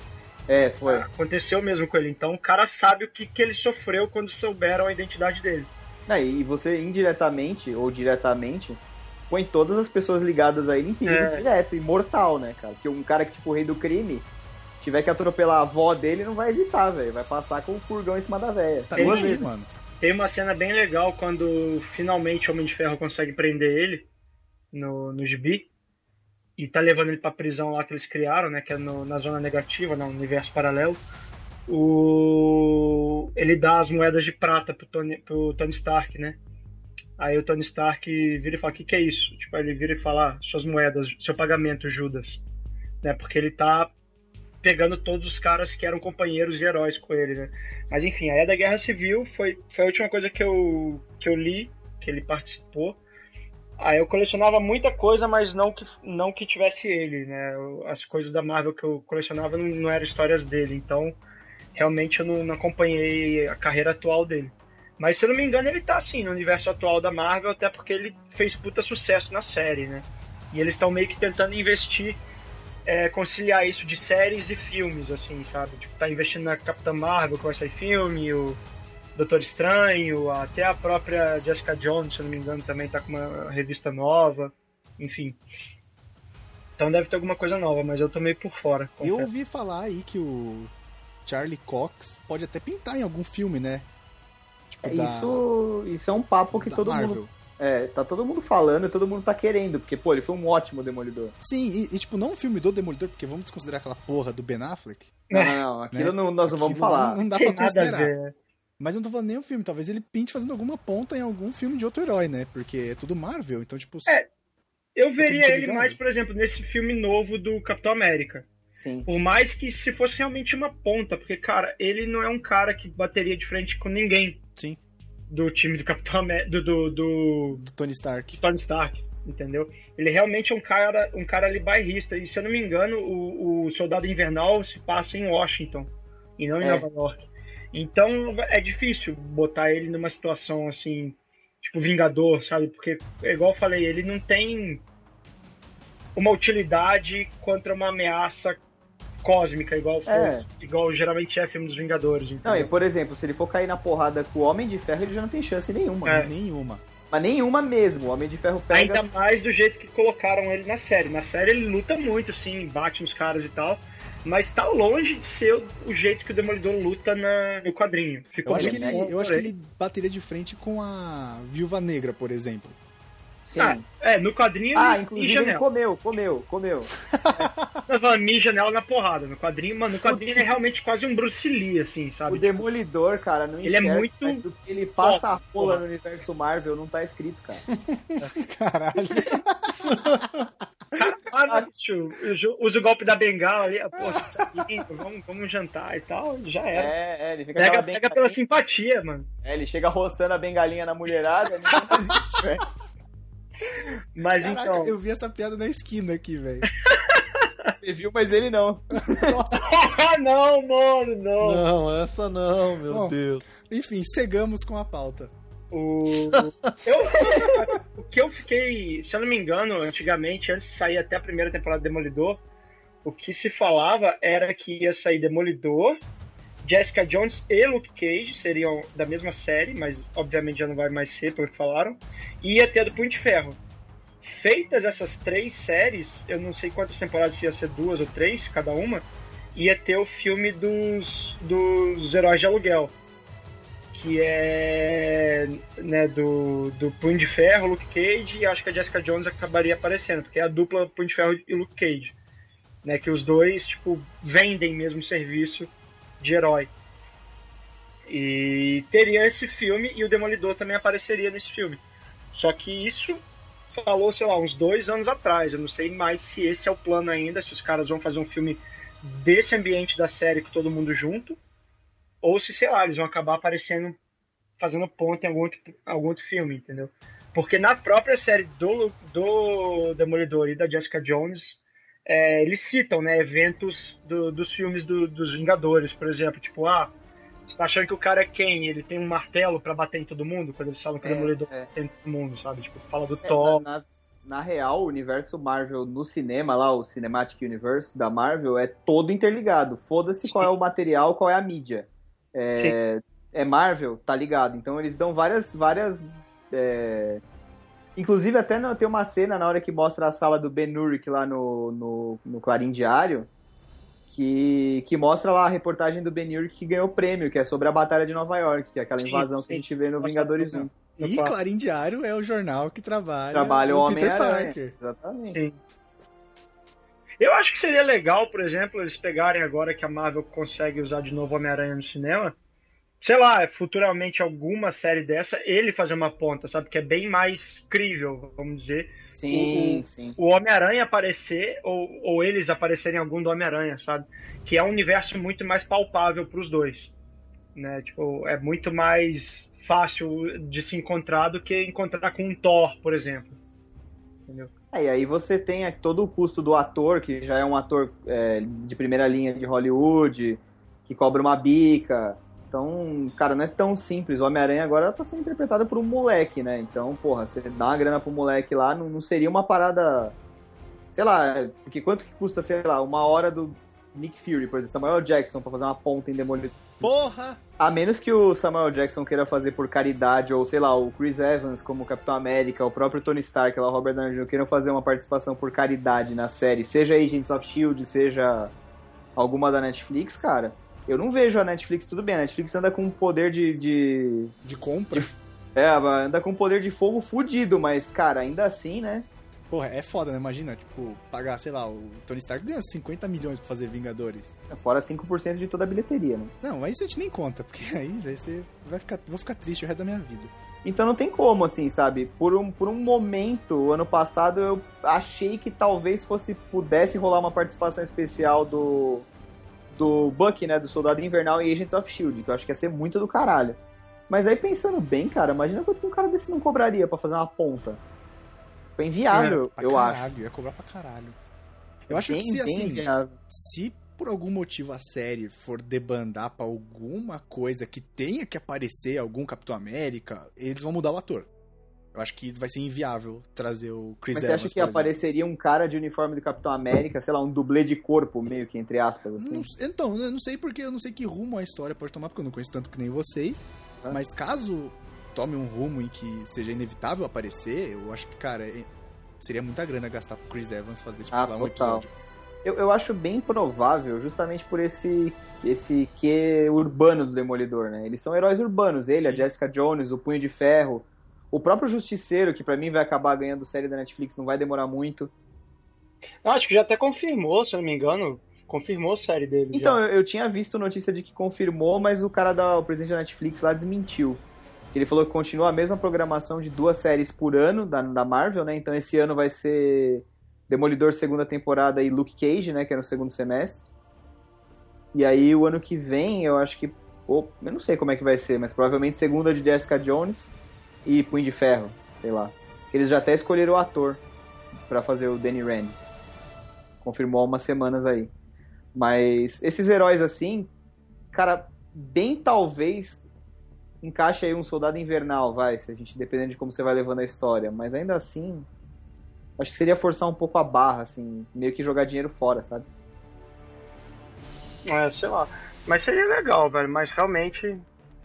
É, foi. Aconteceu mesmo com ele. Então o cara sabe o que, que ele sofreu quando souberam a identidade dele. É, e você indiretamente ou diretamente põe todas as pessoas ligadas a ele em perigo É. direto, imortal, né, cara? Porque um cara que, tipo, o rei do crime, tiver que atropelar a avó dele, não vai hesitar, velho. Vai passar com o furgão em cima da véia. Tá Tem duas vezes, mano. Tem uma cena bem legal quando finalmente o Homem de Ferro consegue prender ele no, no gibi. E tá levando ele pra prisão lá que eles criaram, né? Que é no- na zona negativa, no universo paralelo. O... Ele dá as moedas de prata pro Tony, pro Tony Stark, né? Aí o Tony Stark vira e fala: O que, que é isso? Tipo, aí ele vira e fala: Suas moedas, seu pagamento, Judas. Né? Porque ele tá pegando todos os caras que eram companheiros e heróis com ele, né? Mas enfim, a da Guerra Civil foi, foi a última coisa que eu, que eu li, que ele participou. Aí eu colecionava muita coisa, mas não que, não que tivesse ele, né? As coisas da Marvel que eu colecionava não, não eram histórias dele, então realmente eu não, não acompanhei a carreira atual dele. Mas se eu não me engano, ele tá assim no universo atual da Marvel, até porque ele fez puta sucesso na série, né? E eles estão meio que tentando investir, é, conciliar isso de séries e filmes, assim, sabe? Tipo, tá investindo na Capitã Marvel, que vai sair filme, o Doutor Estranho, até a própria Jessica Jones, se eu não me engano, também tá com uma revista nova, enfim. Então deve ter alguma coisa nova, mas eu tô meio por fora. Confesso. Eu ouvi falar aí que o Charlie Cox pode até pintar em algum filme, né? Tipo, da... isso, isso é um papo que todo Marvel. mundo. É, tá todo mundo falando e todo mundo tá querendo, porque, pô, ele foi um ótimo Demolidor. Sim, e, e tipo, não um filme do Demolidor, porque vamos desconsiderar aquela porra do Ben Affleck. Não, não, não aquilo né? não, nós não vamos falar. Não, não dá Tem pra considerar. Mas eu não tô falando nem o filme, talvez ele pinte fazendo alguma ponta em algum filme de outro herói, né? Porque é tudo Marvel, então, tipo. É, eu veria ele mais, por exemplo, nesse filme novo do Capitão América. Sim. Por mais que se fosse realmente uma ponta, porque, cara, ele não é um cara que bateria de frente com ninguém. Sim do time do Capitão América, do, do, do, do Tony Stark. Do Tony Stark, entendeu? Ele realmente é um cara, um cara ali bairrista. E se eu não me engano, o, o Soldado Invernal se passa em Washington e não em é. Nova York. Então é difícil botar ele numa situação assim, tipo Vingador, sabe? Porque, igual eu falei, ele não tem uma utilidade contra uma ameaça cósmica, igual, é. igual geralmente é filme dos Vingadores. Entendeu? Não, e por exemplo, se ele for cair na porrada com o Homem de Ferro, ele já não tem chance nenhuma. É. Né? Nenhuma. Mas nenhuma mesmo. O Homem de Ferro pega. Ainda mais do jeito que colocaram ele na série. Na série ele luta muito, sim, bate nos caras e tal. Mas tá longe de ser o jeito que o Demolidor luta na, no quadrinho. Ficou eu acho, que ele, eu acho que ele bateria de frente com a Viúva Negra, por exemplo. Sim. Ah, é, no quadrinho ah, inclusive ele comeu, comeu, comeu. Mas fala, mija nela na porrada. No quadrinho, mano, no quadrinho ele é realmente quase um Bruce Lee, assim, sabe? O Demolidor, cara, não Ele é muito. Mas o que ele passa a rola no universo Marvel não tá escrito, cara. Caralho. Cara, bicho, usa o golpe da bengala ali, pô, vamos, vamos jantar e tal, já era. É, é, ele fica pega, pega pela simpatia, mano. É, ele chega roçando a bengalinha na mulherada, não existe, velho. Mas Caraca, então. Eu vi essa piada na esquina aqui, velho. Você viu, mas ele não. Nossa. não, mano, não. Não, essa não, meu Bom, Deus. Enfim, cegamos com a pauta. O... eu, o que eu fiquei, se eu não me engano, antigamente, antes de sair até a primeira temporada de Demolidor, o que se falava era que ia sair Demolidor, Jessica Jones e Luke Cage seriam da mesma série, mas obviamente já não vai mais ser, pelo que falaram. E ia ter do Punho de Ferro. Feitas essas três séries, eu não sei quantas temporadas ia ser duas ou três, cada uma, ia ter o filme dos, dos heróis de aluguel. Que é né, do, do Punho de Ferro, Luke Cage, e acho que a Jessica Jones acabaria aparecendo, porque é a dupla Punho de Ferro e Luke Cage. Né, que os dois, tipo, vendem mesmo serviço de herói. E teria esse filme e o Demolidor também apareceria nesse filme. Só que isso falou, sei lá, uns dois anos atrás. Eu não sei mais se esse é o plano ainda, se os caras vão fazer um filme desse ambiente da série com todo mundo junto, ou se, sei lá, eles vão acabar aparecendo, fazendo ponto em algum outro, algum outro filme, entendeu? Porque na própria série do, do Demolidor e da Jessica Jones, é, eles citam né, eventos do, dos filmes do, dos Vingadores, por exemplo, tipo, ah, você tá achando que o cara é quem? Ele tem um martelo para bater em todo mundo? Quando eles falam que é, o Demolidor é. tem todo mundo, sabe? Tipo, fala do é, Thor. Na, na, na, real, o universo Marvel no cinema, lá, o Cinematic Universe da Marvel, é todo interligado. Foda-se qual é o material, qual é a mídia. É, é Marvel, tá ligado? Então eles dão várias, várias é, Inclusive, até não, tem uma cena na hora que mostra a sala do Ben Urich lá no, no, no Clarim Diário, que, que mostra lá a reportagem do Ben Urich que ganhou o prêmio, que é sobre a Batalha de Nova York, que é aquela invasão sim, que a gente vê no Nossa, Vingadores 1. E Clarim Diário é o jornal que trabalha, trabalha o, o Peter Parker. Exatamente. Sim. Eu acho que seria legal, por exemplo, eles pegarem agora que a Marvel consegue usar de novo Homem-Aranha no cinema, sei lá, futuramente alguma série dessa, ele fazer uma ponta, sabe? Que é bem mais crível, vamos dizer. Sim, o, sim. O Homem-Aranha aparecer, ou, ou eles aparecerem em algum do Homem-Aranha, sabe? Que é um universo muito mais palpável pros dois. Né? Tipo, é muito mais fácil de se encontrar do que encontrar com um Thor, por exemplo. Entendeu? É, e aí você tem todo o custo do ator, que já é um ator é, de primeira linha de Hollywood, que cobra uma bica. Então, cara, não é tão simples. O Homem-Aranha agora tá sendo interpretado por um moleque, né? Então, porra, você dá uma grana pro moleque lá, não, não seria uma parada. Sei lá, porque quanto que custa, sei lá, uma hora do Nick Fury, por exemplo, Samuel Jackson, pra fazer uma ponta em Demolidor? Porra! A menos que o Samuel Jackson queira fazer por caridade, ou sei lá, o Chris Evans como Capitão América, o próprio Tony Stark, lá, o Robert Downey Jr. queiram fazer uma participação por caridade na série, seja Agents of S.H.I.E.L.D., seja alguma da Netflix, cara, eu não vejo a Netflix, tudo bem, a Netflix anda com um poder de... De, de compra? É, anda com um poder de fogo fudido, mas, cara, ainda assim, né? Porra, é foda, né? Imagina, tipo, pagar, sei lá, o Tony Stark ganhou 50 milhões pra fazer Vingadores. Fora 5% de toda a bilheteria, né? Não, aí a gente nem conta, porque aí vai ser. Vai ficar, vou ficar triste o resto da minha vida. Então não tem como, assim, sabe? Por um, por um momento, ano passado, eu achei que talvez fosse pudesse rolar uma participação especial do. Do Bucky, né? Do Soldado Invernal e Agents of Shield, que eu acho que ia ser muito do caralho. Mas aí pensando bem, cara, imagina quanto que um cara desse não cobraria para fazer uma ponta. Foi inviável, é, eu caralho, acho. Ia cobrar pra caralho. Eu acho bem, que se assim, inviável. se por algum motivo a série for debandar pra alguma coisa que tenha que aparecer algum Capitão América, eles vão mudar o ator. Eu acho que vai ser inviável trazer o Chris Mas Evans, você acha que apareceria um cara de uniforme do Capitão América, sei lá, um dublê de corpo, meio que entre aspas, assim? Não, então, eu não sei porque eu não sei que rumo a história pode tomar, porque eu não conheço tanto que nem vocês. Ah. Mas caso tome um rumo em que seja inevitável aparecer, eu acho que, cara, seria muita grana gastar pro Chris Evans fazer tipo, ah, um episódio. Eu, eu acho bem provável, justamente por esse esse que urbano do Demolidor, né? Eles são heróis urbanos, ele, Sim. a Jessica Jones, o Punho de Ferro, o próprio Justiceiro, que para mim vai acabar ganhando série da Netflix, não vai demorar muito. Eu acho que já até confirmou, se eu não me engano, confirmou a série dele. Então. Eu, eu tinha visto notícia de que confirmou, mas o cara da o presidente da Netflix lá desmentiu. Ele falou que continua a mesma programação de duas séries por ano da, da Marvel, né? Então esse ano vai ser Demolidor segunda temporada e Luke Cage, né? Que é no segundo semestre. E aí o ano que vem, eu acho que. Ou, eu não sei como é que vai ser, mas provavelmente segunda de Jessica Jones e Punho de Ferro, sei lá. Eles já até escolheram o ator para fazer o Danny Rand. Confirmou há umas semanas aí. Mas esses heróis assim, cara, bem talvez encaixa aí um soldado invernal, vai, se a gente dependendo de como você vai levando a história, mas ainda assim, acho que seria forçar um pouco a barra, assim, meio que jogar dinheiro fora, sabe? É, sei lá. Mas seria legal, velho, mas realmente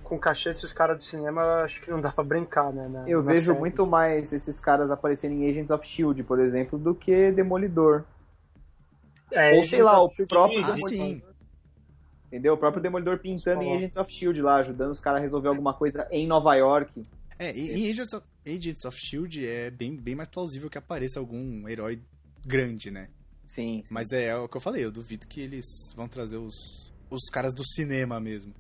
com cachê desses caras do cinema, acho que não dá pra brincar, né? Na, Eu na vejo série. muito mais esses caras aparecerem em Agents of Shield, por exemplo, do que Demolidor. É, Ou sei lá, o próprio Ah, sim. Entendeu? O próprio Demolidor pintando em. Agents of Shield lá, ajudando os caras a resolver alguma coisa em Nova York. É, em Agents of, Agents of Shield é bem, bem mais plausível que apareça algum herói grande, né? Sim. sim. Mas é, o que eu falei, eu duvido que eles vão trazer os, os caras do cinema mesmo.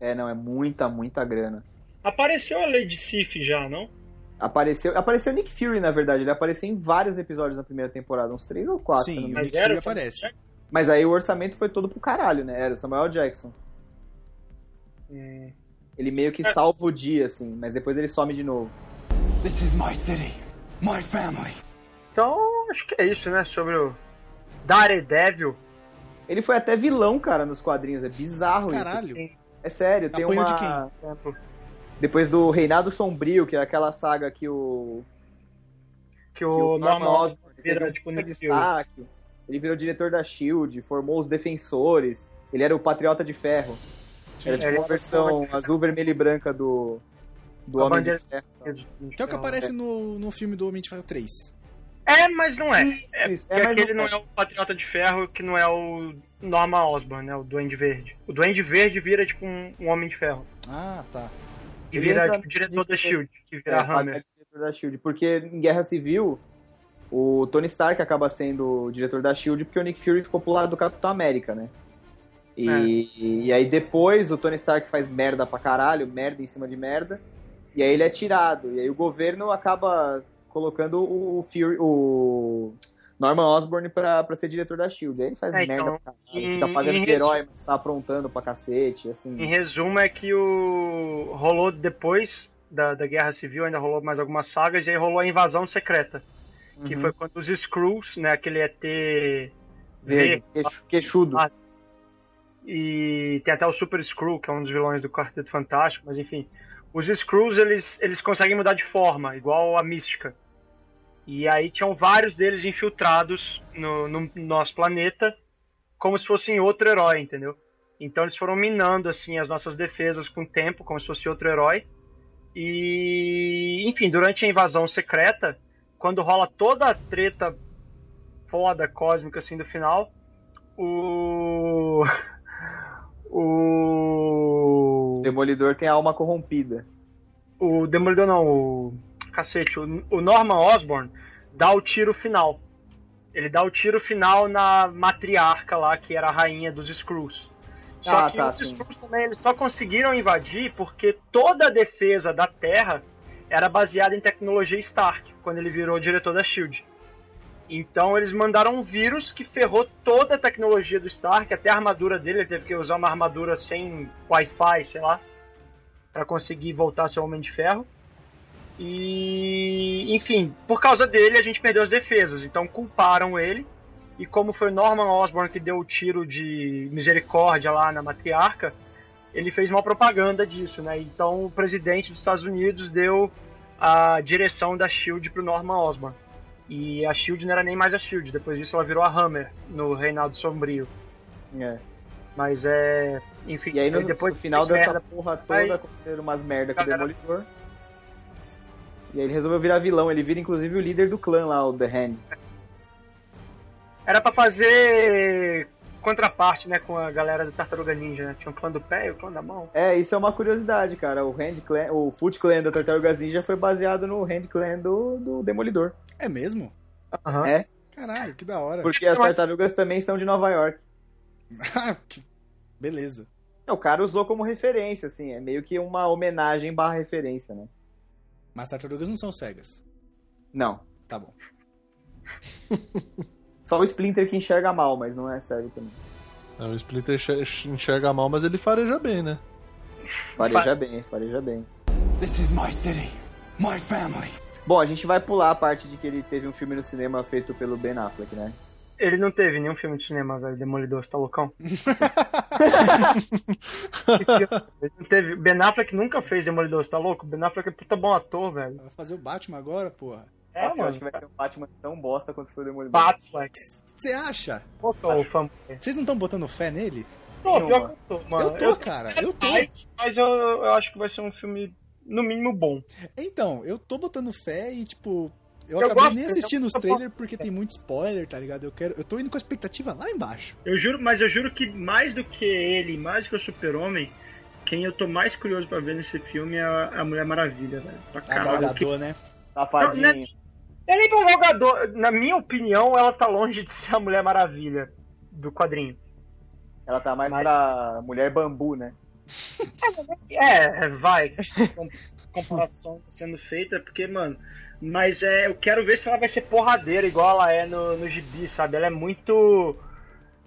É, não, é muita, muita grana. Apareceu a Lady Sif já, não? Apareceu, apareceu Nick Fury, na verdade. Ele apareceu em vários episódios na primeira temporada, uns três ou quatro. Sim, Mas Nick era aparece. Mas aí o orçamento foi todo pro caralho, né? Era o Samuel Jackson. Hum. Ele meio que É. salva o dia, assim, mas depois ele some de novo. This is my city, my family. Então, acho que é isso, né? Sobre o Daredevil. Ele foi até vilão, cara, nos quadrinhos. É bizarro Caralho. isso. É sério, tem Apanhou uma... de. Depois do Reinado Sombrio, que é aquela saga que o... Que que o Norman Osborn vira, tipo, Fury. destaque. Ele virou diretor da SHIELD, formou os Defensores. Ele era o Patriota de Ferro. Era tipo uma versão azul, vermelho e branca do, do A Homem de Ferro. Que é o que aparece no, no filme do Homem de Ferro 3. É, mas não é. Isso, é isso. É, mas aquele não não é. é o Patriota de Ferro, que não é o Norman Osborn, né? O Duende Verde. O Duende Verde vira, tipo, um, um Homem de Ferro. Ah, tá. E Ele vira, tipo, diretor da SHIELD. Que É, vira paga Hammer. diretor da SHIELD. Porque em Guerra Civil, o Tony Stark acaba sendo o diretor da SHIELD porque o Nick Fury ficou pro lado do Capitão América, né? E, e aí depois o Tony Stark faz merda pra caralho, merda em cima de merda, e aí ele é tirado. E aí o governo acaba colocando o Fury, o Norman Osborn pra, pra ser diretor da SHIELD. Aí ele faz É, merda então, pra caralho, em- fica pagando de herói, mas tá aprontando pra cacete, assim. Em resumo, é que o rolou depois da, da Guerra Civil, ainda rolou mais algumas sagas, e aí rolou a invasão secreta. Que Uhum. foi quando os Skrulls, né, aquele ET Verde, queixudo. Ah, e tem até o Super Skrull, que é um dos vilões do Quarteto Fantástico, mas enfim. Os Skrulls, eles, eles conseguem mudar de forma, igual a Mística. E aí tinham vários deles infiltrados no, no nosso planeta, como se fossem outro herói, entendeu? Então eles foram minando, assim, as nossas defesas com o tempo, como se fosse outro herói. E, enfim, durante a invasão secreta, quando rola toda a treta foda, cósmica, assim, do final, o... O. Demolidor tem a alma corrompida. O Demolidor não, o. Cacete, o, Norman Osborn dá o tiro final. Ele dá o tiro final na matriarca lá, que era a rainha dos Skrulls. Só Ah, que tá, os sim. Skrulls também eles só conseguiram invadir porque toda a defesa da Terra era baseada em tecnologia Stark, quando ele virou diretor da SHIELD. Então eles mandaram um vírus que ferrou toda a tecnologia do Stark, até a armadura dele, ele teve que usar uma armadura sem Wi-Fi, sei lá, para conseguir voltar a ser Homem de Ferro. E, enfim, por causa dele a gente perdeu as defesas, então culparam ele. E como foi Norman Osborn que deu o tiro de misericórdia lá na matriarca, ele fez uma propaganda disso, né? Então o presidente dos Estados Unidos deu a direção da Shield pro Norman Osborn. E a Shield não era nem mais a Shield, depois disso ela virou a Hammer no Reinado Sombrio. É. Mas é. Enfim, E aí no, depois no final dessa merda. porra toda Aí- aconteceram umas merda com o Demolidor. E aí ele resolveu virar vilão. Ele vira inclusive o líder do clã lá, o The Hand. Era pra fazer contraparte, né, com a galera do Tartaruga Ninja, né? Tinha o clã do pé e o clã da mão. É, isso é uma curiosidade, cara. O Hand Clan, o Foot Clan da Tartarugas Ninja foi baseado no Hand Clan do, do Demolidor. É mesmo? Aham. É. Caralho, que da hora. Porque as tartarugas também são de Nova York. Ah, que- Beleza. É, O cara usou como referência, assim. É meio que uma homenagem barra referência, né? Mas tartarugas não são cegas. Não. Tá bom. Só o Splinter que enxerga mal, mas não é sério também. É, o Splinter enxer- enxerga mal, mas ele fareja bem, né? Fareja bem, fareja bem. This is my city, my family. Bom, a gente vai pular a parte de que ele teve um filme no cinema feito pelo Ben Affleck, né? Ele não teve nenhum filme de cinema, velho, Demolidor, você tá loucão? Ele não teve. Ben Affleck nunca fez Demolidor, você tá louco? Ben Affleck é puta bom ator, velho. Vai fazer o Batman agora, porra. É, Nossa, eu acho que vai ser um Batman tão bosta quanto foi o Demolidor. Batfleck. Você acha? Botou o fã. Vocês não estão botando fé nele? Pô, pior que eu tô, mano. eu tô, cara. Eu tô. Mas, mas eu, eu acho que vai ser um filme, no mínimo, bom. Então, eu tô botando fé e, tipo, eu, Eu acabei gosto, nem eu assistindo os trailers porque tem muito spoiler, tá ligado? Eu quero. Eu tô indo com a expectativa lá embaixo. Eu juro, mas eu juro que mais do que ele, mais do que o Super-Homem, quem eu tô mais curioso pra ver nesse filme é a, a Mulher Maravilha, velho. Pra A caralho. Gal Que- Gadot, né? Safadinho. Não, né? É nem pra jogador. Na minha opinião, ela tá longe de ser a Mulher Maravilha do quadrinho. Ela tá mais Mas- pra mulher bambu, né? É, vai. Com- Comparação sendo feita, porque, mano. Mas é, eu quero ver se ela vai ser porradeira, igual ela é no, no gibi, sabe? Ela é muito.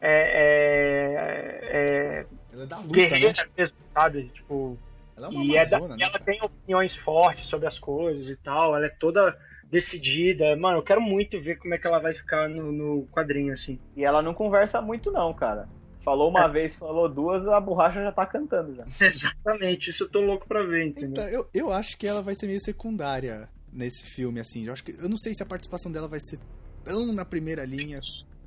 É. é, é Ela é da luta, guerreira né? mesmo, sabe? Tipo. Ela é uma E é da- amazona, e né? ela tem opiniões fortes sobre as coisas e tal. Ela é toda decidida. Mano, eu quero muito ver como é que ela vai ficar no, no quadrinho, assim. E ela não conversa muito, não, cara. Falou uma vez, falou duas, a borracha já tá cantando já. Exatamente, isso eu tô louco pra ver, entendeu? Então, eu, eu acho que ela vai ser meio secundária nesse filme, assim. Eu, acho que, eu não sei se a participação dela vai ser tão na primeira linha,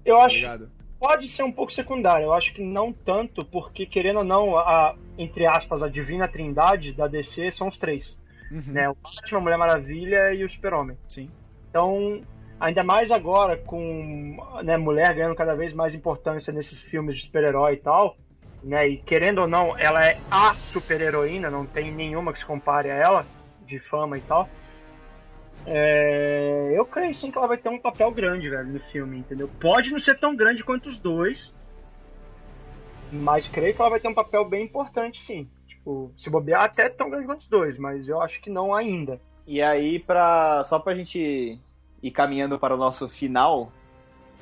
eu tá acho ligado? pode ser um pouco secundário. Eu acho que não tanto, porque querendo ou não, a, entre aspas, a divina trindade da DC são os três. Uhum, Né? O Batman, a Mulher Maravilha e o Super-Homem. Sim. Então, ainda mais agora com né, mulher ganhando cada vez mais importância nesses filmes de super-herói e tal, né? E querendo ou não, ela é a super-heroína, não tem nenhuma que se compare a ela, de fama e tal. É, eu creio sim que ela vai ter um papel grande, velho, no filme, entendeu? Pode não ser tão grande quanto os dois, Mas creio que ela vai ter um papel bem importante, sim. Tipo, se bobear até tão grande quanto os dois, mas eu acho que não ainda. E aí, pra, só pra gente ir caminhando para o nosso final,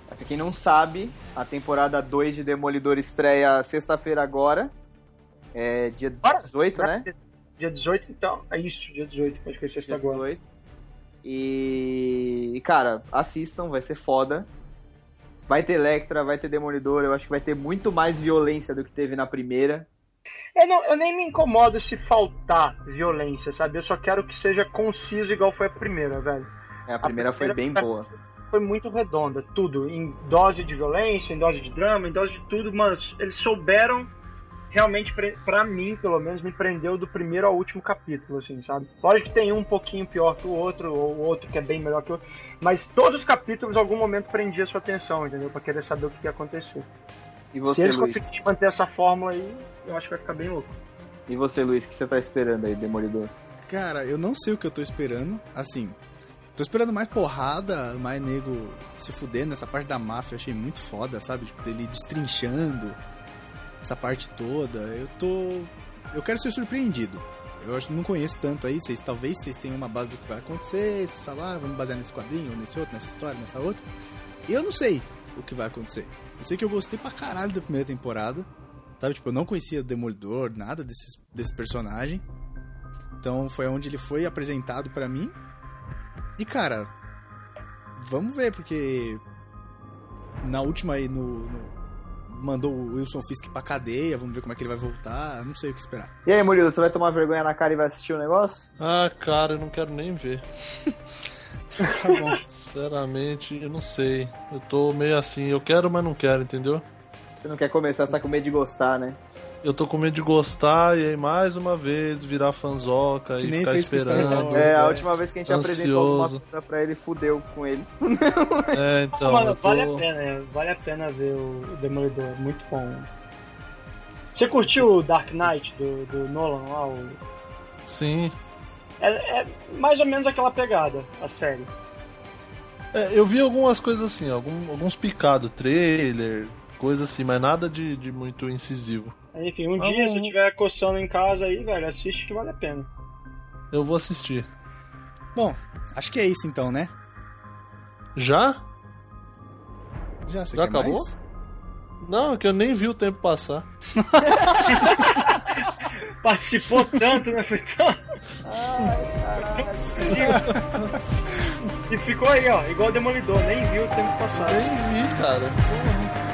pra quem não sabe, a temporada 2 de Demolidor estreia sexta-feira agora. É dia 18, né? Dia 18, então. É isso, dia 18, pode ser sexta agora. 18. E, cara, assistam, vai ser foda. Vai ter Electra, vai ter Demolidor, eu acho que vai ter muito mais violência do que teve na primeira. Eu, não, eu nem me incomodo se faltar violência, sabe? Eu só quero que seja conciso igual foi a primeira, velho. É, a primeira, a primeira foi bem boa. Foi muito redonda, tudo. Em dose de violência, em dose de drama, em dose de tudo, mano. Eles souberam realmente, para mim, pelo menos, me prendeu do primeiro ao último capítulo, assim, sabe? Lógico que tem um pouquinho pior que o outro, ou outro que é bem melhor que o outro, mas todos os capítulos, em algum momento, prendia sua atenção, entendeu? Pra querer saber o que ia acontecer. E você, Se eles Luiz? conseguirem manter essa fórmula aí, eu acho que vai ficar bem louco. E você, Luiz, o que você tá esperando aí, Demolidor? Cara, eu não sei o que eu tô esperando. Assim, tô esperando mais porrada, mais nego se fudendo. Essa parte da máfia achei muito foda, sabe? Tipo, dele destrinchando essa parte toda. Eu tô. Eu quero ser surpreendido. Eu acho que não conheço tanto aí, vocês talvez vocês tenham uma base do que vai acontecer, vocês falam, ah, vamos basear nesse quadrinho, nesse outro, nessa história, nessa outra. Eu não sei o que vai acontecer. Eu sei que eu gostei pra caralho da primeira temporada. Sabe, tipo, eu não conhecia Demolidor, nada desses, desse personagem. Então foi onde ele foi apresentado para mim. E cara, vamos ver, porque na última aí no, no mandou o Wilson Fisk pra cadeia, vamos ver como é que ele vai voltar, não sei o que esperar. E aí, Murilo, você vai tomar vergonha na cara e vai assistir o negócio? Ah, cara, eu não quero nem ver. tá bom. Sinceramente, eu não sei. Eu tô meio assim, eu quero, mas não quero, entendeu? Você não quer começar, você tá com medo de gostar, né? Eu tô com medo de gostar e aí mais uma vez virar fanzoca Que e nem ficar fez com Star esperando. Wars. É, a é. última vez que a gente apresentou Ansioso. coisa pra ele, fudeu com ele. É, então. tô... vale a pena, é, vale a pena ver o Demolidor, muito bom. Você curtiu o Dark Knight do, do Nolan lá? O... Sim. É, é mais ou menos aquela pegada, a série. É, eu vi algumas coisas assim, algum- alguns picados, trailer, coisa assim, mas nada de, de muito incisivo. Enfim, um Ah, dia, se estiver coçando em casa aí, velho, assiste que vale a pena. Eu vou assistir. Bom, acho que é isso então, né? Já? Já, você Já quer acabou? mais? Não, é que eu nem vi o tempo passar. Participou tanto, né? Foi tão... Foi tão possível. e ficou aí, ó, igual o Demolidor, nem viu o tempo passar. Nem vi, cara. Porra.